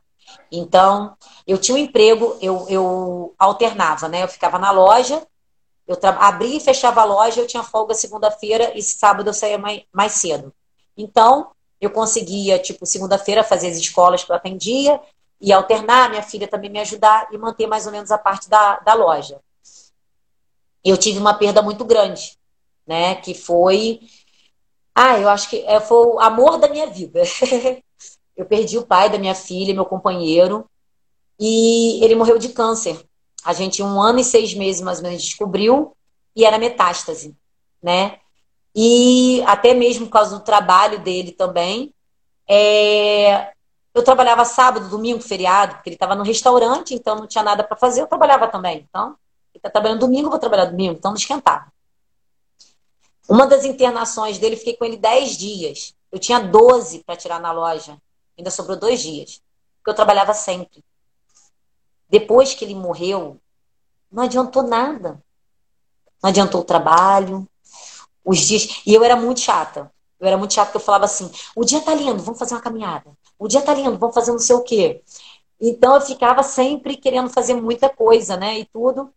Então, eu tinha um emprego, eu, eu alternava, né? Eu ficava na loja, eu abria e fechava a loja, eu tinha folga segunda-feira e sábado eu saía mais, mais cedo. Então, eu conseguia, tipo, segunda-feira fazer as escolas que eu atendia e alternar, minha filha também me ajudar e manter mais ou menos a parte da, da loja. Eu tive uma perda muito grande, né? Que foi. Ah, eu acho que é, foi o amor da minha vida. Eu perdi o pai da minha filha, meu companheiro, e ele morreu de câncer. A gente, um ano e seis meses mais ou menos, descobriu e era metástase, né? E até mesmo por causa do trabalho dele também. É... Eu trabalhava sábado, domingo, feriado, porque ele estava no restaurante, então não tinha nada para fazer, eu trabalhava também. Então, ele está trabalhando domingo, eu vou trabalhar domingo, então não esquentava. Uma das internações dele, fiquei com ele dez dias. Eu tinha 12 para tirar na loja. Ainda sobrou dois dias. Porque eu trabalhava sempre. Depois que ele morreu, não adiantou nada. Não adiantou o trabalho, os dias. E eu era muito chata. Eu era muito chata porque eu falava assim: o dia tá lindo, vamos fazer uma caminhada. O dia tá lindo, vamos fazer não sei o quê. Então eu ficava sempre querendo fazer muita coisa, né? E tudo.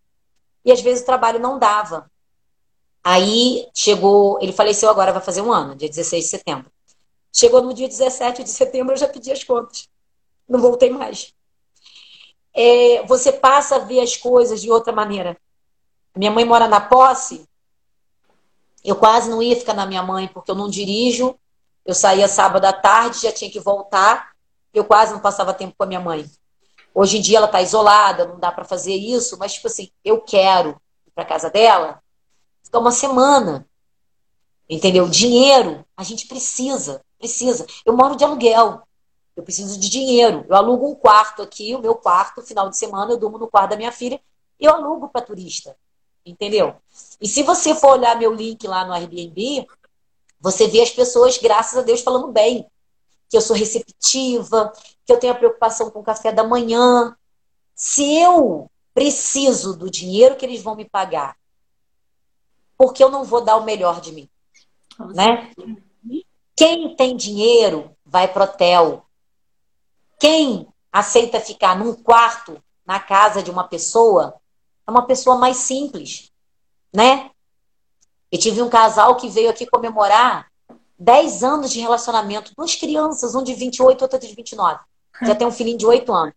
E às vezes o trabalho não dava. Aí chegou, ele faleceu agora, vai fazer um ano, dia 16 de setembro. Chegou no dia 17 de setembro, eu já pedi as contas. Não voltei mais. É, você passa a ver as coisas de outra maneira. Minha mãe mora na posse. Eu quase não ia ficar na minha mãe, porque eu não dirijo. Eu saía sábado à tarde, já tinha que voltar. Eu quase não passava tempo com a minha mãe. Hoje em dia ela está isolada, não dá para fazer isso, mas, tipo assim, eu quero ir para casa dela, ficar uma semana. Entendeu? Dinheiro, a gente precisa. Precisa. Eu moro de aluguel. Eu preciso de dinheiro. Eu alugo um quarto aqui, o meu quarto, final de semana, eu durmo no quarto da minha filha e eu alugo para turista. Entendeu? E se você for olhar meu link lá no Airbnb, você vê as pessoas, graças a Deus, falando bem. Que eu sou receptiva, que eu tenho a preocupação com o café da manhã. Se eu preciso do dinheiro que eles vão me pagar, porque eu não vou dar o melhor de mim? Né? Quem tem dinheiro vai pro hotel. Quem aceita ficar num quarto na casa de uma pessoa é uma pessoa mais simples, né? Eu tive um casal que veio aqui comemorar 10 anos de relacionamento, duas crianças, um de 28, outro de 29. Já tem um filhinho de 8 anos.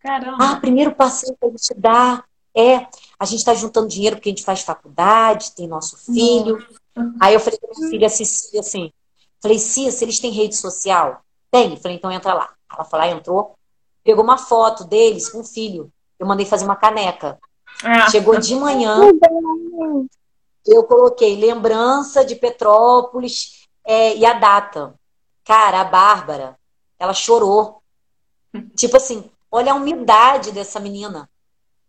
Caramba. Ah, primeiro passeio que a gente dá é a gente está juntando dinheiro porque a gente faz faculdade, tem nosso filho. Uhum. Aí eu falei pra minha filha Cecília assim, falei, Cia, se eles têm rede social? Tem. Falei, então entra lá. Ela falou, ah, entrou. Pegou uma foto deles com o filho. Eu mandei fazer uma caneca. Ah. Chegou de manhã. Eu coloquei lembrança de Petrópolis é, e a data. Cara, a Bárbara, ela chorou. Tipo assim, olha a humildade dessa menina.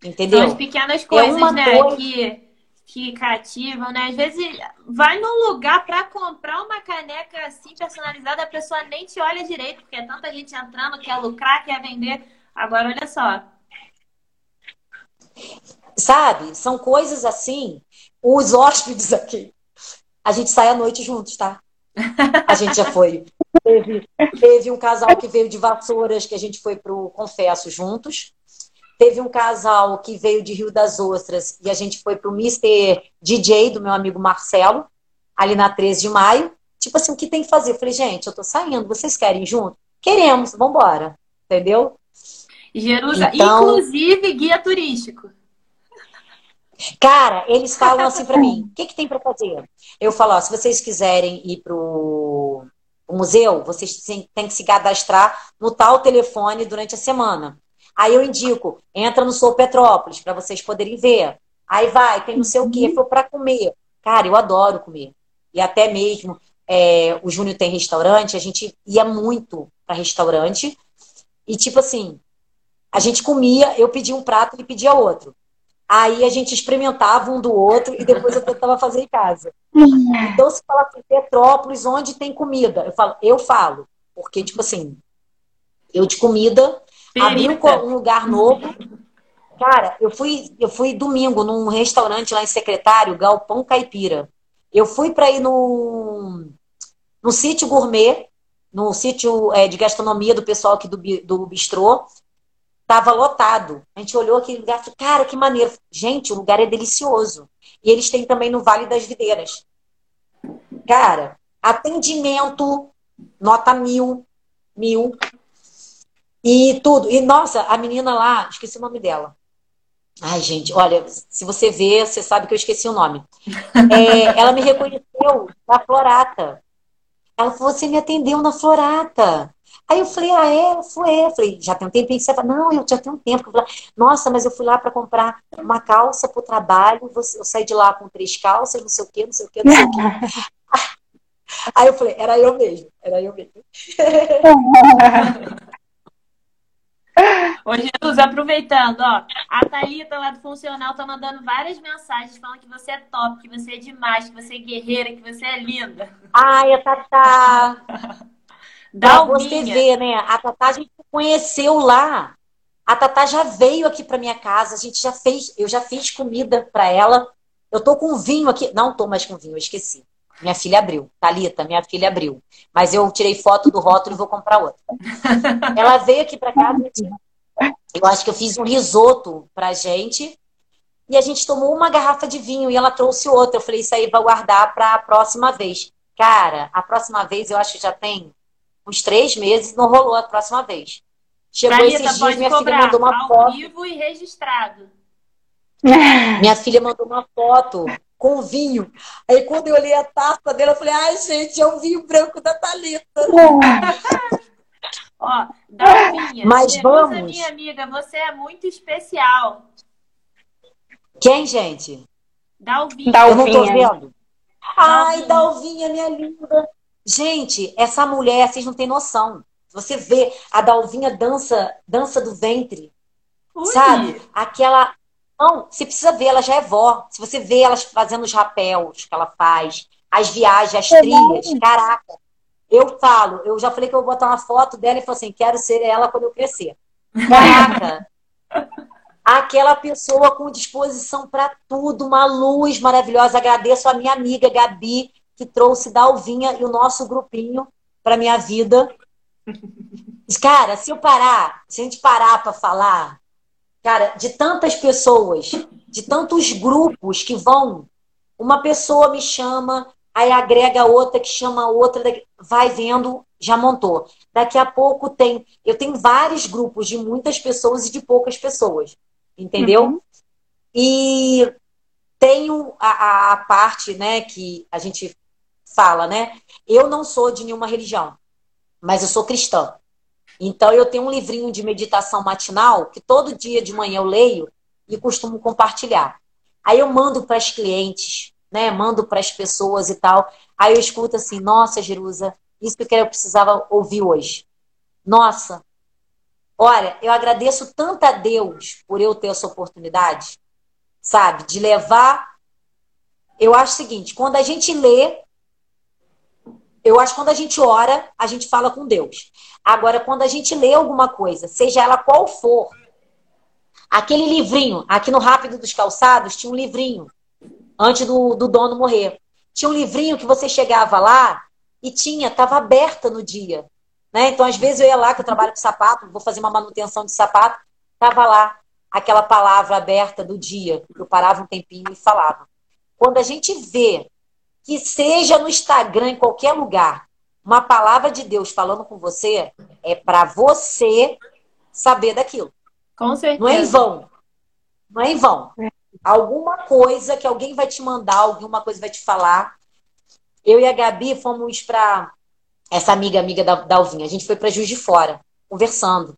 Entendeu? São as pequenas é coisas, é né? Coisa... Que, que cativam, né? Às vezes vai num lugar para comprar uma caneca assim personalizada, a pessoa nem te olha direito, porque é tanta gente entrando, quer lucrar, quer vender. Agora, olha só. Sabe? São coisas assim. Os hóspedes aqui. A gente sai à noite juntos, tá? A gente já foi. Teve, teve um casal que veio de Vassouras, que a gente foi pro Confesso juntos. Teve um casal que veio de Rio das Ostras e a gente foi pro Mr. DJ do meu amigo Marcelo, ali na 13 de maio. Tipo assim, o que tem que fazer? Eu falei, gente, eu tô saindo, vocês querem junto? Queremos, vambora. Entendeu? Jerusalém, então, inclusive guia turístico. Cara, eles falam assim para mim: o que, que tem para fazer? Eu falo: ó, se vocês quiserem ir pro museu, vocês têm que se cadastrar no tal telefone durante a semana. Aí eu indico: entra no Sou Petrópolis para vocês poderem ver. Aí vai, tem não sei o quê, foi para comer. Cara, eu adoro comer. E até mesmo é, o Júnior tem restaurante, a gente ia muito para restaurante. E tipo assim, a gente comia, eu pedia um prato, ele pedia outro. Aí a gente experimentava um do outro e depois eu tentava fazer em casa. Então, se fala assim, Petrópolis, onde tem comida? Eu falo, eu falo. Porque, tipo assim, eu de comida, abri um lugar novo. Cara, eu fui, eu fui domingo num restaurante lá em Secretário, Galpão Caipira. Eu fui para ir no, no sítio gourmet, no sítio é, de gastronomia do pessoal aqui do, do bistrô. Tava lotado. A gente olhou aquele lugar e falou, cara, que maneiro. Gente, o lugar é delicioso. E eles têm também no Vale das Videiras. Cara, atendimento, nota mil, mil. E tudo. E, nossa, a menina lá, esqueci o nome dela. Ai, gente, olha, se você vê, você sabe que eu esqueci o nome. É, ela me reconheceu na Florata. Ela falou, você me atendeu na Florata. Aí eu falei, ah, é? Foi. Eu falei, já tem um tempinho que você fala, não, eu já tenho um tempo. Eu falei, Nossa, mas eu fui lá para comprar uma calça para o trabalho, eu saí de lá com três calças, não sei o quê, não sei o quê, não sei o quê. Aí eu falei, era eu mesmo, era eu mesmo. Ô, Jesus, aproveitando, ó, a Thalita lá do Funcional tá mandando várias mensagens falando que você é top, que você é demais, que você é guerreira, que você é linda. Ai, a Tatá. Pra você ver, né? A Tatá a gente conheceu lá. A Tatá já veio aqui para minha casa, a gente já fez, eu já fiz comida para ela. Eu tô com vinho aqui, não tô mais com vinho, eu esqueci. Minha filha abriu, Talita, minha filha abriu. Mas eu tirei foto do rótulo e vou comprar outra. ela veio aqui para casa, eu acho que eu fiz um risoto pra gente. E a gente tomou uma garrafa de vinho e ela trouxe outra. Eu falei, isso aí vai guardar para a próxima vez. Cara, a próxima vez eu acho que já tem uns três meses, não rolou a próxima vez. Chegou esses dias, minha filha mandou uma ao foto. vivo e registrado. Minha filha mandou uma foto com vinho. Aí quando eu olhei a taça dela, eu falei, ai, gente, é o vinho branco da Thalita. Ó, Dalvinha, Mas vamos. minha amiga, você é muito especial. Quem, gente? Dalvinha. Eu não tô vendo. Ai, Dalvinha, minha linda. Gente, essa mulher, vocês não têm noção. Você vê a Dalvinha dança, dança do ventre. Ui. Sabe? Aquela. Não, você precisa ver, ela já é vó. Se você vê elas fazendo os rapéus que ela faz, as viagens, as trilhas, caraca. Eu falo, eu já falei que eu vou botar uma foto dela e falo assim: quero ser ela quando eu crescer. Caraca! Aquela pessoa com disposição para tudo, uma luz maravilhosa. Agradeço a minha amiga Gabi, que trouxe Dalvinha e o nosso grupinho para minha vida. Cara, se eu parar, se a gente parar para falar, cara, de tantas pessoas, de tantos grupos que vão, uma pessoa me chama, aí agrega outra que chama outra, vai vendo, já montou. Daqui a pouco tem. Eu tenho vários grupos de muitas pessoas e de poucas pessoas. Entendeu? Uhum. E tenho a, a, parte, né, que a gente fala, né? Eu não sou de nenhuma religião, mas eu sou cristã. Então eu tenho um livrinho de meditação matinal que todo dia de manhã eu leio e costumo compartilhar. Aí eu mando para as clientes, né? Mando para as pessoas e tal. Aí eu escuto assim: "Nossa, Jerusa, isso que eu precisava ouvir hoje. Nossa, olha, eu agradeço tanto a Deus por eu ter essa oportunidade, sabe, de levar. Eu acho o seguinte: quando a gente lê, eu acho que quando a gente ora, a gente fala com Deus. Agora, quando a gente lê alguma coisa, seja ela qual for, aquele livrinho, aqui no Rápido dos Calçados, tinha um livrinho, antes do, do dono morrer. Tinha um livrinho que você chegava lá e tinha, estava aberta no dia. Né? Então, às vezes, eu ia lá, que eu trabalho com sapato, vou fazer uma manutenção de sapato, estava lá aquela palavra aberta do dia. Eu parava um tempinho e falava. Quando a gente vê que seja no Instagram, em qualquer lugar, uma palavra de Deus falando com você, é para você saber daquilo. Com certeza. Não é em vão. Não é em vão. Alguma coisa que alguém vai te mandar, alguma coisa vai te falar, eu e a Gabi fomos para essa amiga, amiga da, da Alvinha. A gente foi para Juiz de Fora, conversando.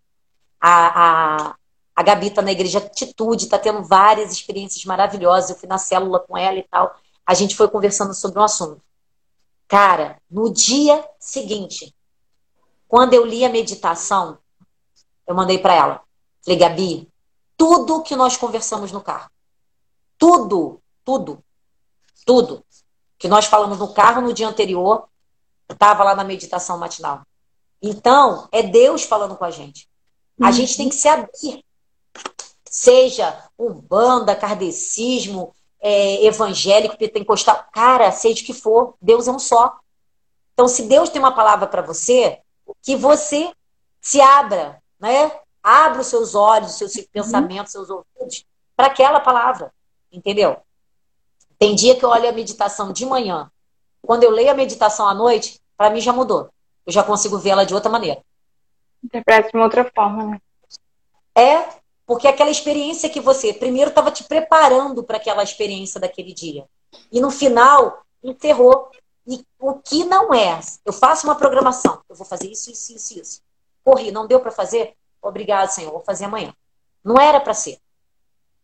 A, a, a Gabi tá na igreja Atitude, tá tendo várias experiências maravilhosas. Eu fui na célula com ela e tal. A gente foi conversando sobre um assunto. Cara, no dia seguinte, quando eu li a meditação, eu mandei para ela. Falei, Gabi, tudo que nós conversamos no carro, tudo, tudo, tudo, que nós falamos no carro no dia anterior, estava lá na meditação matinal. Então, é Deus falando com a gente. A uhum. gente tem que se abrir. Seja umbanda, kardecismo, é, evangélico, pentecostal. Cara, seja o que for, Deus é um só. Então, se Deus tem uma palavra para você, que você se abra, né? Abra os seus olhos, os seus uhum. pensamentos, os seus ouvidos para aquela palavra. Entendeu? Tem dia que eu olho a meditação de manhã. Quando eu leio a meditação à noite, para mim já mudou. Eu já consigo ver ela de outra maneira. Interpreta de uma outra forma, né? É, porque aquela experiência que você primeiro estava te preparando para aquela experiência daquele dia. E no final, enterrou. E o que não é? Eu faço uma programação. Eu vou fazer isso, isso, isso, isso. Corri, não deu para fazer? Obrigado, Senhor, vou fazer amanhã. Não era para ser.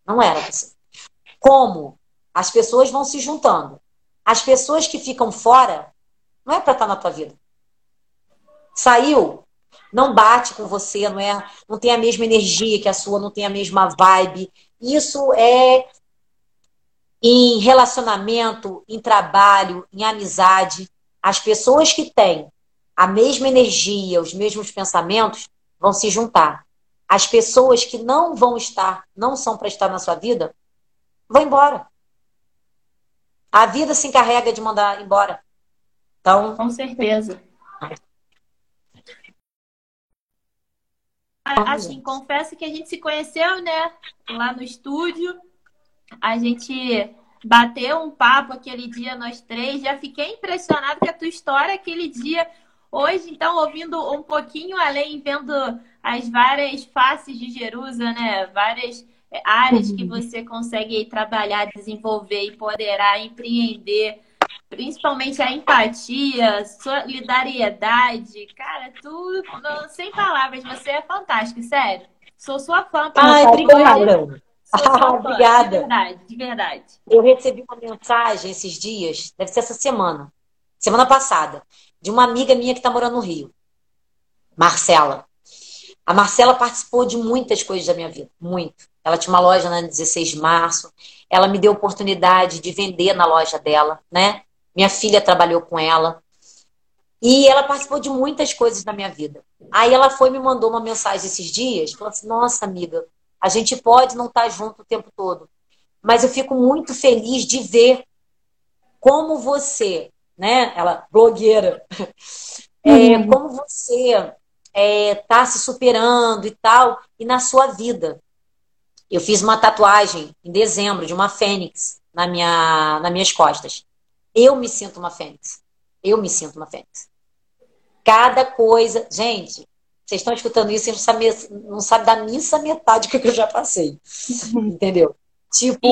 Não era para ser. Como as pessoas vão se juntando. As pessoas que ficam fora, não é para estar tá na tua vida. Saiu, não bate com você, não é, não tem a mesma energia que a sua, não tem a mesma vibe. Isso é em relacionamento, em trabalho, em amizade. As pessoas que têm a mesma energia, os mesmos pensamentos, vão se juntar. As pessoas que não vão estar, não são para estar na sua vida, vão embora. A vida se encarrega de mandar embora. Então, com certeza. Assim, confesso que a gente se conheceu, né? Lá no estúdio. A gente bateu um papo aquele dia, nós três. Já fiquei impressionado com a tua história aquele dia. Hoje, então, ouvindo um pouquinho além, vendo as várias faces de Jerusa, né? Várias áreas que uhum. você consegue trabalhar, desenvolver, empoderar, empreender, principalmente a empatia, solidariedade, cara, tudo sem palavras, você é fantástico, sério. Sou sua fã. Ai, obrigada. Ah, obrigada. De verdade, de verdade. Eu recebi uma mensagem esses dias, deve ser essa semana, semana passada, de uma amiga minha que está morando no Rio, Marcela. A Marcela participou de muitas coisas da minha vida, muito. Ela tinha uma loja na 16 de março. Ela me deu oportunidade de vender na loja dela, né? Minha filha trabalhou com ela. E ela participou de muitas coisas na minha vida. Aí ela foi me mandou uma mensagem esses dias, falou assim: "Nossa, amiga, a gente pode não estar junto o tempo todo, mas eu fico muito feliz de ver como você, né? Ela blogueira, é, uhum. como você está é, tá se superando e tal, e na sua vida. Eu fiz uma tatuagem em dezembro de uma fênix na minha, nas minhas costas. Eu me sinto uma fênix. Eu me sinto uma fênix. Cada coisa. Gente, vocês estão escutando isso e não sabem não sabe da missa metade do que eu já passei. Entendeu? Tipo,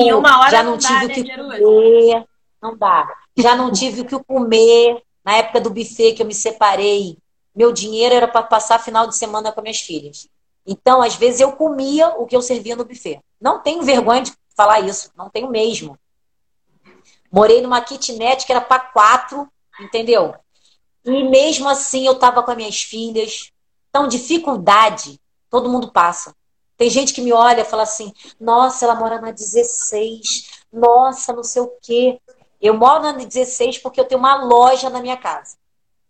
já não, não tive dá, o né, que né, comer. Não dá. Já não tive o que comer. Na época do buffet que eu me separei, meu dinheiro era para passar final de semana com minhas filhas. Então, às vezes, eu comia o que eu servia no buffet. Não tenho vergonha de falar isso, não tenho mesmo. Morei numa kitnet que era para quatro, entendeu? E mesmo assim eu estava com as minhas filhas. Então, dificuldade, todo mundo passa. Tem gente que me olha e fala assim: nossa, ela mora na 16, nossa, não sei o quê. Eu moro na 16 porque eu tenho uma loja na minha casa.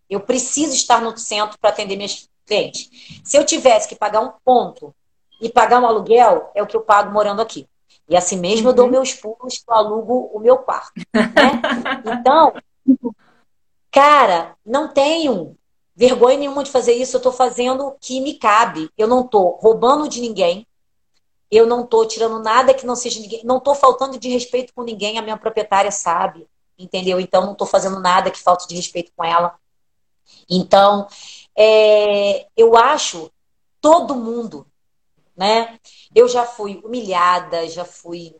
Eu preciso estar no centro para atender minhas clientes. Se eu tivesse que pagar um ponto e pagar um aluguel, é o que eu pago morando aqui. E assim mesmo uhum. eu dou uhum. meus pulos que eu alugo o meu quarto. Né? então, cara, não tenho vergonha nenhuma de fazer isso. Eu estou fazendo o que me cabe. Eu não estou roubando de ninguém. Eu não estou tirando nada que não seja ninguém. Não estou faltando de respeito com ninguém. A minha proprietária sabe. Entendeu? Então, não estou fazendo nada que falte de respeito com ela. Então, é, eu acho todo mundo, né? Eu já fui humilhada, já fui.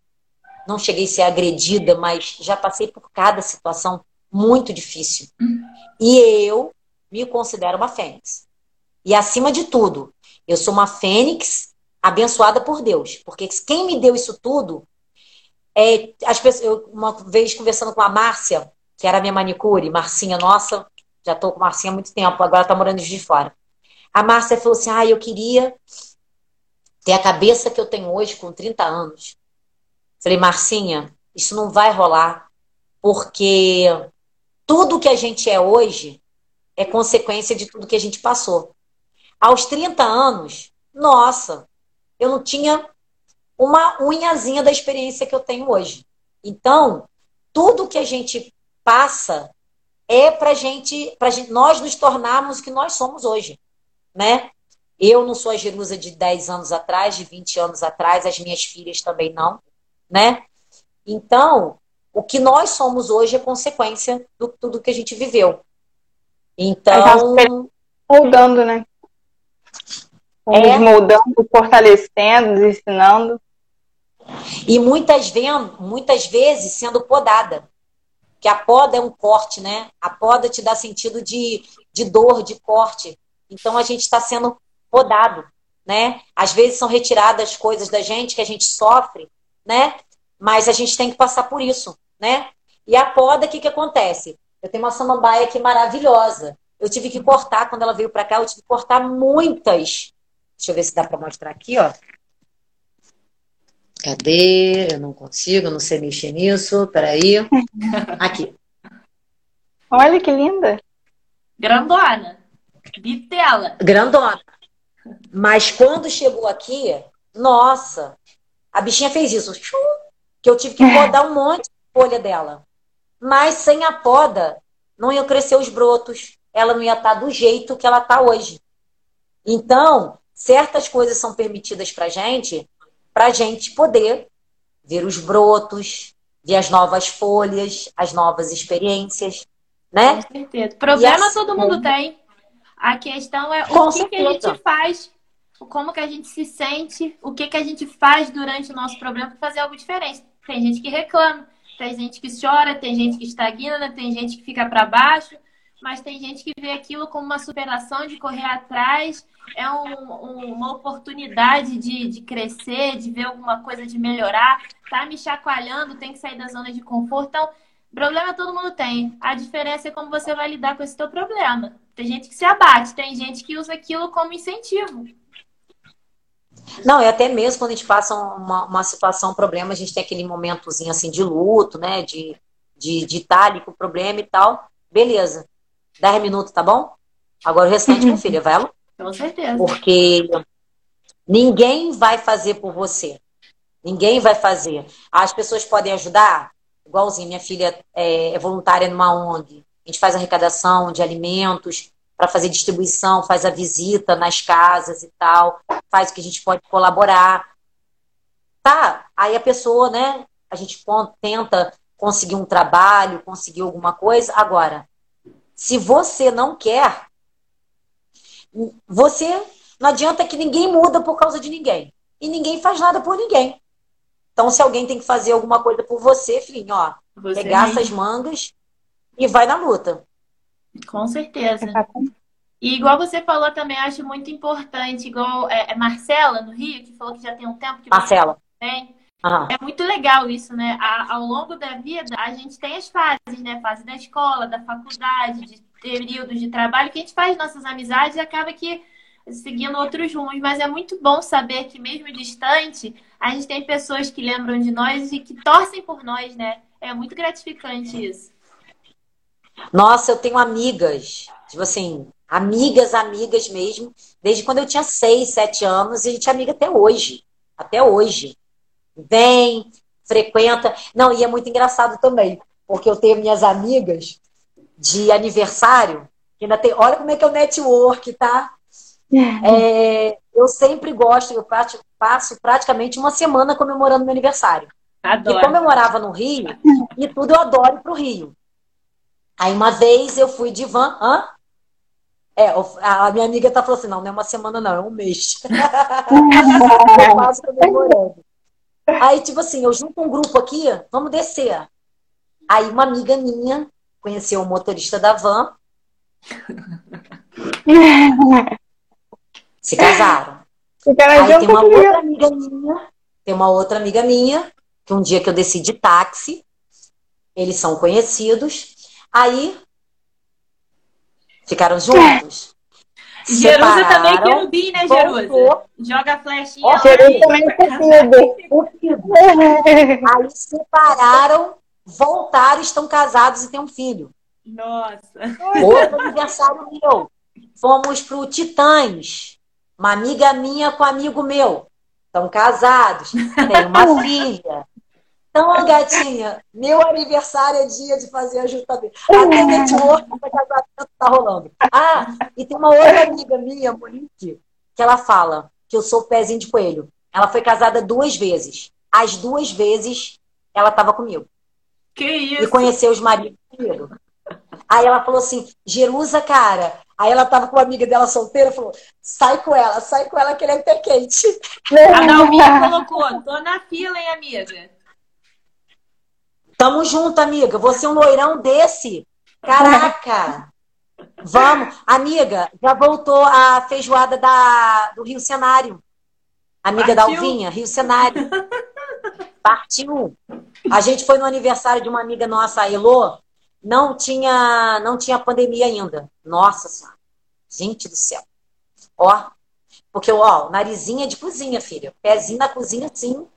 Não cheguei a ser agredida, mas já passei por cada situação muito difícil. E eu me considero uma fênix. E acima de tudo, eu sou uma fênix abençoada por Deus. Porque quem me deu isso tudo é. As pessoas, eu, uma vez conversando com a Márcia, que era minha manicure, Marcinha, nossa, já estou com Marcinha há muito tempo, agora está morando de fora. A Márcia falou assim: ah, eu queria ter a cabeça que eu tenho hoje com 30 anos. Falei, Marcinha, isso não vai rolar, porque tudo que a gente é hoje é consequência de tudo que a gente passou. Aos 30 anos, nossa, eu não tinha uma unhazinha da experiência que eu tenho hoje. Então, tudo que a gente passa é para gente, para nós nos tornarmos o que nós somos hoje, né? Eu não sou a Jerusa de 10 anos atrás, de 20 anos atrás, as minhas filhas também não, né? Então, o que nós somos hoje é consequência do tudo que a gente viveu. Então. Moldando, né? É. moldando, fortalecendo, ensinando. E muitas, vendo, muitas vezes sendo podada. Que a poda é um corte, né? A poda te dá sentido de, de dor, de corte. Então a gente está sendo podado, né? Às vezes são retiradas coisas da gente que a gente sofre, né? Mas a gente tem que passar por isso, né? E a poda, o que, que acontece? Eu tenho uma samambaia aqui maravilhosa. Eu tive que cortar, quando ela veio para cá, eu tive que cortar muitas. Deixa eu ver se dá para mostrar aqui, ó. Cadê? Eu não consigo, não sei mexer nisso. Peraí. Aqui. Olha que linda. Grandona. Bitela. Grandona. Mas quando chegou aqui, nossa, a bichinha fez isso. Que eu tive que podar um monte de folha dela. Mas sem a poda, não ia crescer os brotos, ela não ia estar do jeito que ela está hoje. Então, certas coisas são permitidas para gente, para gente poder ver os brotos, ver as novas folhas, as novas experiências, né? Com certeza. Problema assim, todo mundo tem. A questão é o que, que, a gente faz, como que a gente se sente, o que, que a gente faz durante o nosso problema para fazer algo diferente. Tem gente que reclama, tem gente que chora, tem gente que estagna, tem gente que fica para baixo, mas tem gente que vê aquilo como uma superação de correr atrás, é um, um, uma oportunidade de, de crescer, de ver alguma coisa, de melhorar, tá me chacoalhando, tem que sair da zona de conforto. Então, problema todo mundo tem. A diferença é como você vai lidar com esse teu problema. Tem gente que se abate, tem gente que usa aquilo como incentivo. Não, e até mesmo quando a gente passa uma, uma situação, um problema, a gente tem aquele momentozinho assim de luto, né? De, de, de estar com o problema e tal. Beleza. 10 minutos, tá bom? Agora o restante, com filha, vai Com certeza. Porque ninguém vai fazer por você. Ninguém vai fazer. As pessoas podem ajudar? Igualzinho, minha filha é, é voluntária numa ONG. A gente faz arrecadação de alimentos, para fazer distribuição, faz a visita nas casas e tal, faz o que a gente pode colaborar. Tá, aí a pessoa, né, a gente tenta conseguir um trabalho, conseguir alguma coisa. Agora, se você não quer, você não adianta que ninguém muda por causa de ninguém. E ninguém faz nada por ninguém. Então, se alguém tem que fazer alguma coisa por você, filhinho, ó, você pegar essas mangas e vai na luta. Com certeza. E igual você falou também, acho muito importante, igual é, é Marcela no Rio, que falou que já tem um tempo que Marcela. Tem. Uhum. É muito legal isso, né? A, ao longo da vida, a gente tem as fases, né? Fase da escola, da faculdade, de períodos de trabalho, que a gente faz nossas amizades e acaba que seguindo outros rumos. Mas é muito bom saber que, mesmo distante, a gente tem pessoas que lembram de nós e que torcem por nós, né? É muito gratificante isso. Nossa, eu tenho amigas, tipo assim, amigas, amigas mesmo, desde quando eu tinha seis, sete anos, e a gente é amiga até hoje. Até hoje vem, frequenta. Não, e é muito engraçado também, porque eu tenho minhas amigas de aniversário, que ainda tem. Olha como é que é o network, tá? É, eu sempre gosto, eu passo praticamente uma semana comemorando meu aniversário. Adoro. E como eu morava no Rio, e tudo eu adoro ir pro Rio. Aí uma vez eu fui de van. Hã? É, a minha amiga tá falando assim: não, não é uma semana, não, é um mês. eu comemorando. Aí, tipo assim, eu junto um grupo aqui, vamos descer. Aí uma amiga minha conheceu o motorista da van. Se casaram. Aí tem uma outra amiga minha, tem uma outra amiga minha, que um dia que eu desci de táxi, eles são conhecidos. Aí ficaram juntos. Jerusa também querubim, né, Jerusa? Joga a flechinha. Ó, Jerusa também Aí separaram, voltaram, estão casados e têm um filho. Nossa. Outro aniversário meu. Fomos pro Titãs. Uma amiga minha com um amigo meu. Estão casados. Tem uma filha. Então, gatinha, meu aniversário é dia de fazer ajustamento. Até network para casamento tá rolando. Ah, e tem uma outra amiga minha, Monique, que ela fala que eu sou pezinho de coelho. Ela foi casada duas vezes. As duas vezes ela estava comigo. Que isso? E conheceu os maridos comigo. Aí ela falou assim, Jerusa, cara. Aí ela tava com uma amiga dela solteira, falou, sai com ela, sai com ela que ele é pé quente. A Dalminha colocou, tô na fila, hein, amiga? Tamo junto, amiga. Você é um loirão desse. Caraca! Vamos. Amiga, já voltou a feijoada da, do Rio Cenário. Amiga Partiu. da Alvinha, Rio Cenário. Partiu. A gente foi no aniversário de uma amiga nossa, a Elô. Não tinha, não tinha pandemia ainda. Nossa senhora. Gente do céu. Ó. Porque, ó, narizinho é de cozinha, filha. Pezinho na cozinha, sim.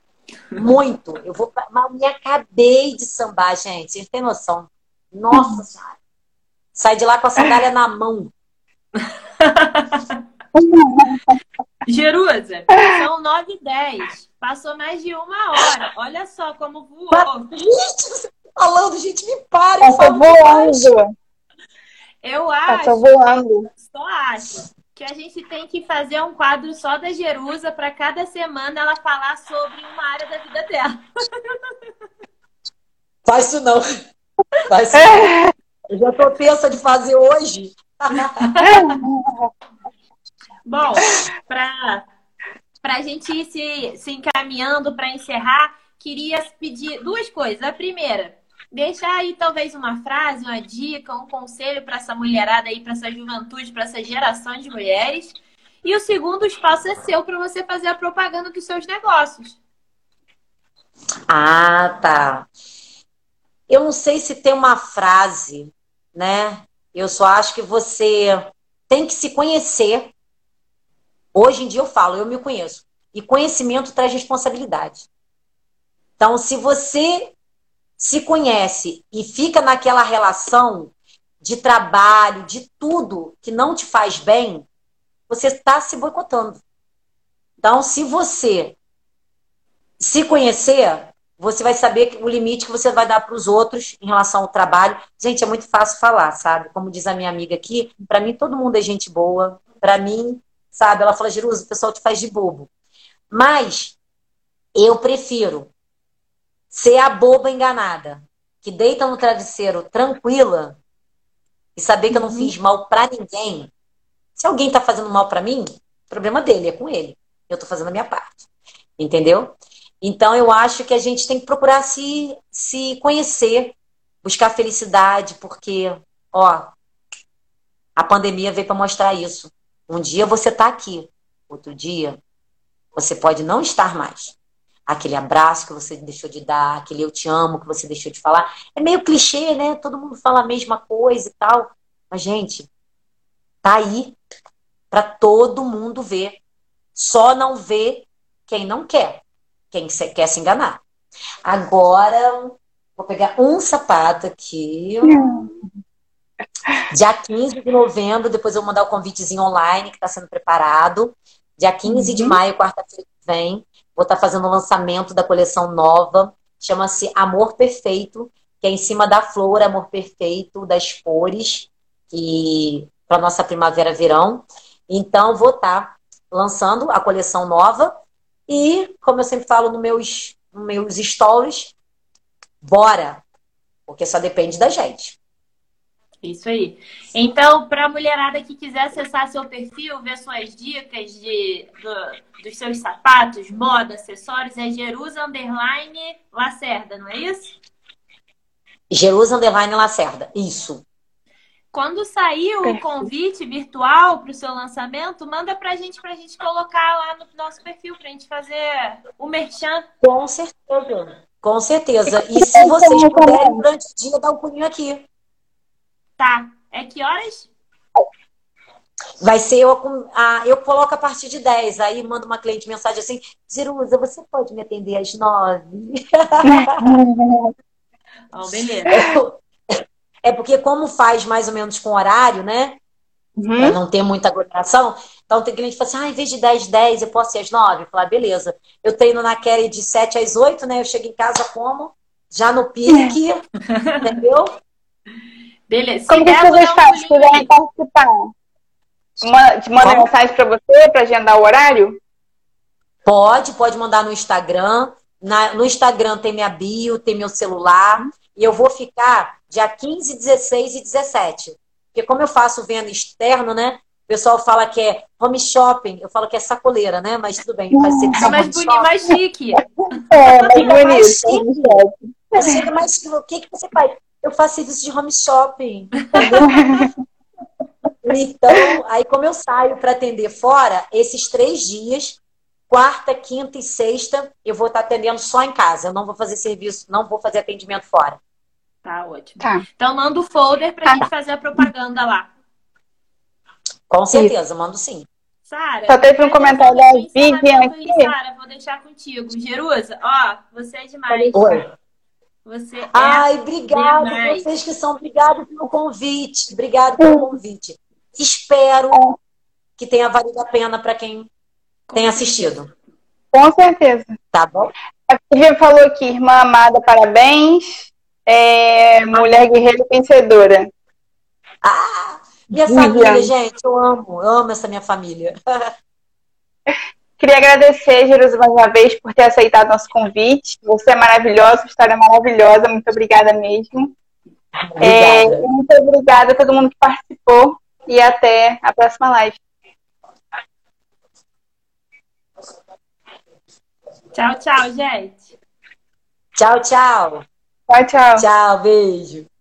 Muito. Eu vou. Mas me acabei de sambar, gente. Vocês têm noção? Nossa Senhora. Sai de lá com a sandália na mão. Jerusa, são 9 e 10. Passou mais de uma hora. Olha só como voou. Gente, você tá falando, gente, me pare. Passou voando. Eu acho. Passou voando. Só acho que a gente tem que fazer um quadro só da Jerusa para cada semana ela falar sobre uma área da vida dela. Faz isso não. Faz isso não. Eu já tô pensa de fazer hoje. Bom, para a gente ir se, se encaminhando para encerrar, queria pedir duas coisas. A primeira, Deixar aí talvez uma frase, uma dica, um conselho para essa mulherada aí, para essa juventude, para essa geração de mulheres. E o segundo espaço é seu para você fazer a propaganda dos seus negócios. Ah, tá. Eu não sei se tem uma frase, né? Eu só acho que você tem que se conhecer. Hoje em dia eu falo, eu me conheço. E conhecimento traz responsabilidade. Então, se você se conhece e fica naquela relação de trabalho, de tudo que não te faz bem, você está se boicotando. Então, se você se conhecer, você vai saber o limite que você vai dar para os outros em relação ao trabalho. Gente, é muito fácil falar, sabe? Como diz a minha amiga aqui, para mim todo mundo é gente boa. Para mim, sabe? Ela fala, Jerusa, o pessoal te faz de bobo. Mas eu prefiro ser a boba enganada. Que deita no travesseiro tranquila e saber que eu não uhum. fiz mal para ninguém, se alguém tá fazendo mal para mim, o problema dele é com ele. Eu tô fazendo a minha parte. Entendeu? Então eu acho que a gente tem que procurar se, se conhecer, buscar felicidade, porque, ó, a pandemia veio para mostrar isso. Um dia você tá aqui, outro dia você pode não estar mais. Aquele abraço que você deixou de dar, aquele eu te amo que você deixou de falar. É meio clichê, né? Todo mundo fala a mesma coisa e tal. Mas, gente, tá aí para todo mundo ver. Só não vê quem não quer, quem quer se enganar. Agora, vou pegar um sapato aqui. Dia 15 de novembro, depois eu vou mandar o convitezinho online que está sendo preparado. Dia 15 uhum. de maio, quarta-feira que vem, vou estar tá fazendo o lançamento da coleção nova. Chama-se Amor Perfeito, que é em cima da flor Amor Perfeito, das cores, que para nossa primavera-verão. Então, vou estar tá lançando a coleção nova. E, como eu sempre falo nos meus, nos meus stories, bora! Porque só depende da gente. Isso aí. Então, para a mulherada que quiser acessar seu perfil, ver suas dicas de, do, dos seus sapatos, moda, acessórios, é Jerusa Underline Lacerda, não é isso? Jerusa Underline Lacerda, isso. Quando sair o convite virtual para o seu lançamento, manda para a gente, para a gente colocar lá no nosso perfil, para a gente fazer o merchan. Com certeza. Com certeza. E se vocês puderem, durante o dia, dar um pulinho aqui. Tá. É que horas? Vai ser eu, ah, eu coloco a partir de 10. Aí manda uma cliente mensagem assim: Ziruza, você pode me atender às 9? oh, beleza. É porque, como faz mais ou menos com horário, né? Uhum. Pra não ter muita aglomeração. Então tem cliente que fala assim: ah, em vez de 10, 10, eu posso ir às 9? Eu falo, ah, beleza. Eu treino na Kelly de 7 às 8, né? Eu chego em casa como? Já no pique, entendeu? Beleza. Como que vocês fazem? Se quiserem participar, manda mensagem para você para agendar o horário? Pode, pode mandar no Instagram. Na, no Instagram tem minha bio, tem meu celular. E eu vou ficar dia 15, 16 e 17. Porque como eu faço venda externo, né? O pessoal fala que é home shopping, eu falo que é sacoleira, né? Mas tudo bem, faz ser mais bonito, mais chique. É, mais bonito. Mais chique. O que, que você faz? Eu faço serviço de home shopping. então, aí como eu saio para atender fora, esses três dias, quarta, quinta e sexta, eu vou estar atendendo só em casa. Eu não vou fazer serviço, não vou fazer atendimento fora. Tá ótimo. Tá. Então manda o folder para a tá. gente fazer a propaganda lá. Com certeza, mando sim. Sara, só teve um comentário da Vivian aqui. Sara, vou deixar contigo. Jerusa, ó, você é demais. Oi. Você é Ai, obrigada. Demais. Vocês que são, obrigado pelo convite. Obrigado pelo convite. Espero que tenha valido a pena para quem tem assistido. Com certeza. Tá bom? A Vivian falou aqui, irmã amada, parabéns. É, mulher guerreira vencedora. Ah, minha Vivian. família, gente, eu amo, eu amo essa minha família. Queria agradecer, Jerusa, mais uma vez, por ter aceitado nosso convite. Você é maravilhosa, história é maravilhosa. Muito obrigada mesmo. É, muito obrigada a todo mundo que participou e até a próxima live. Tchau, tchau, gente. Tchau, tchau. Tchau, tchau. Tchau, beijo.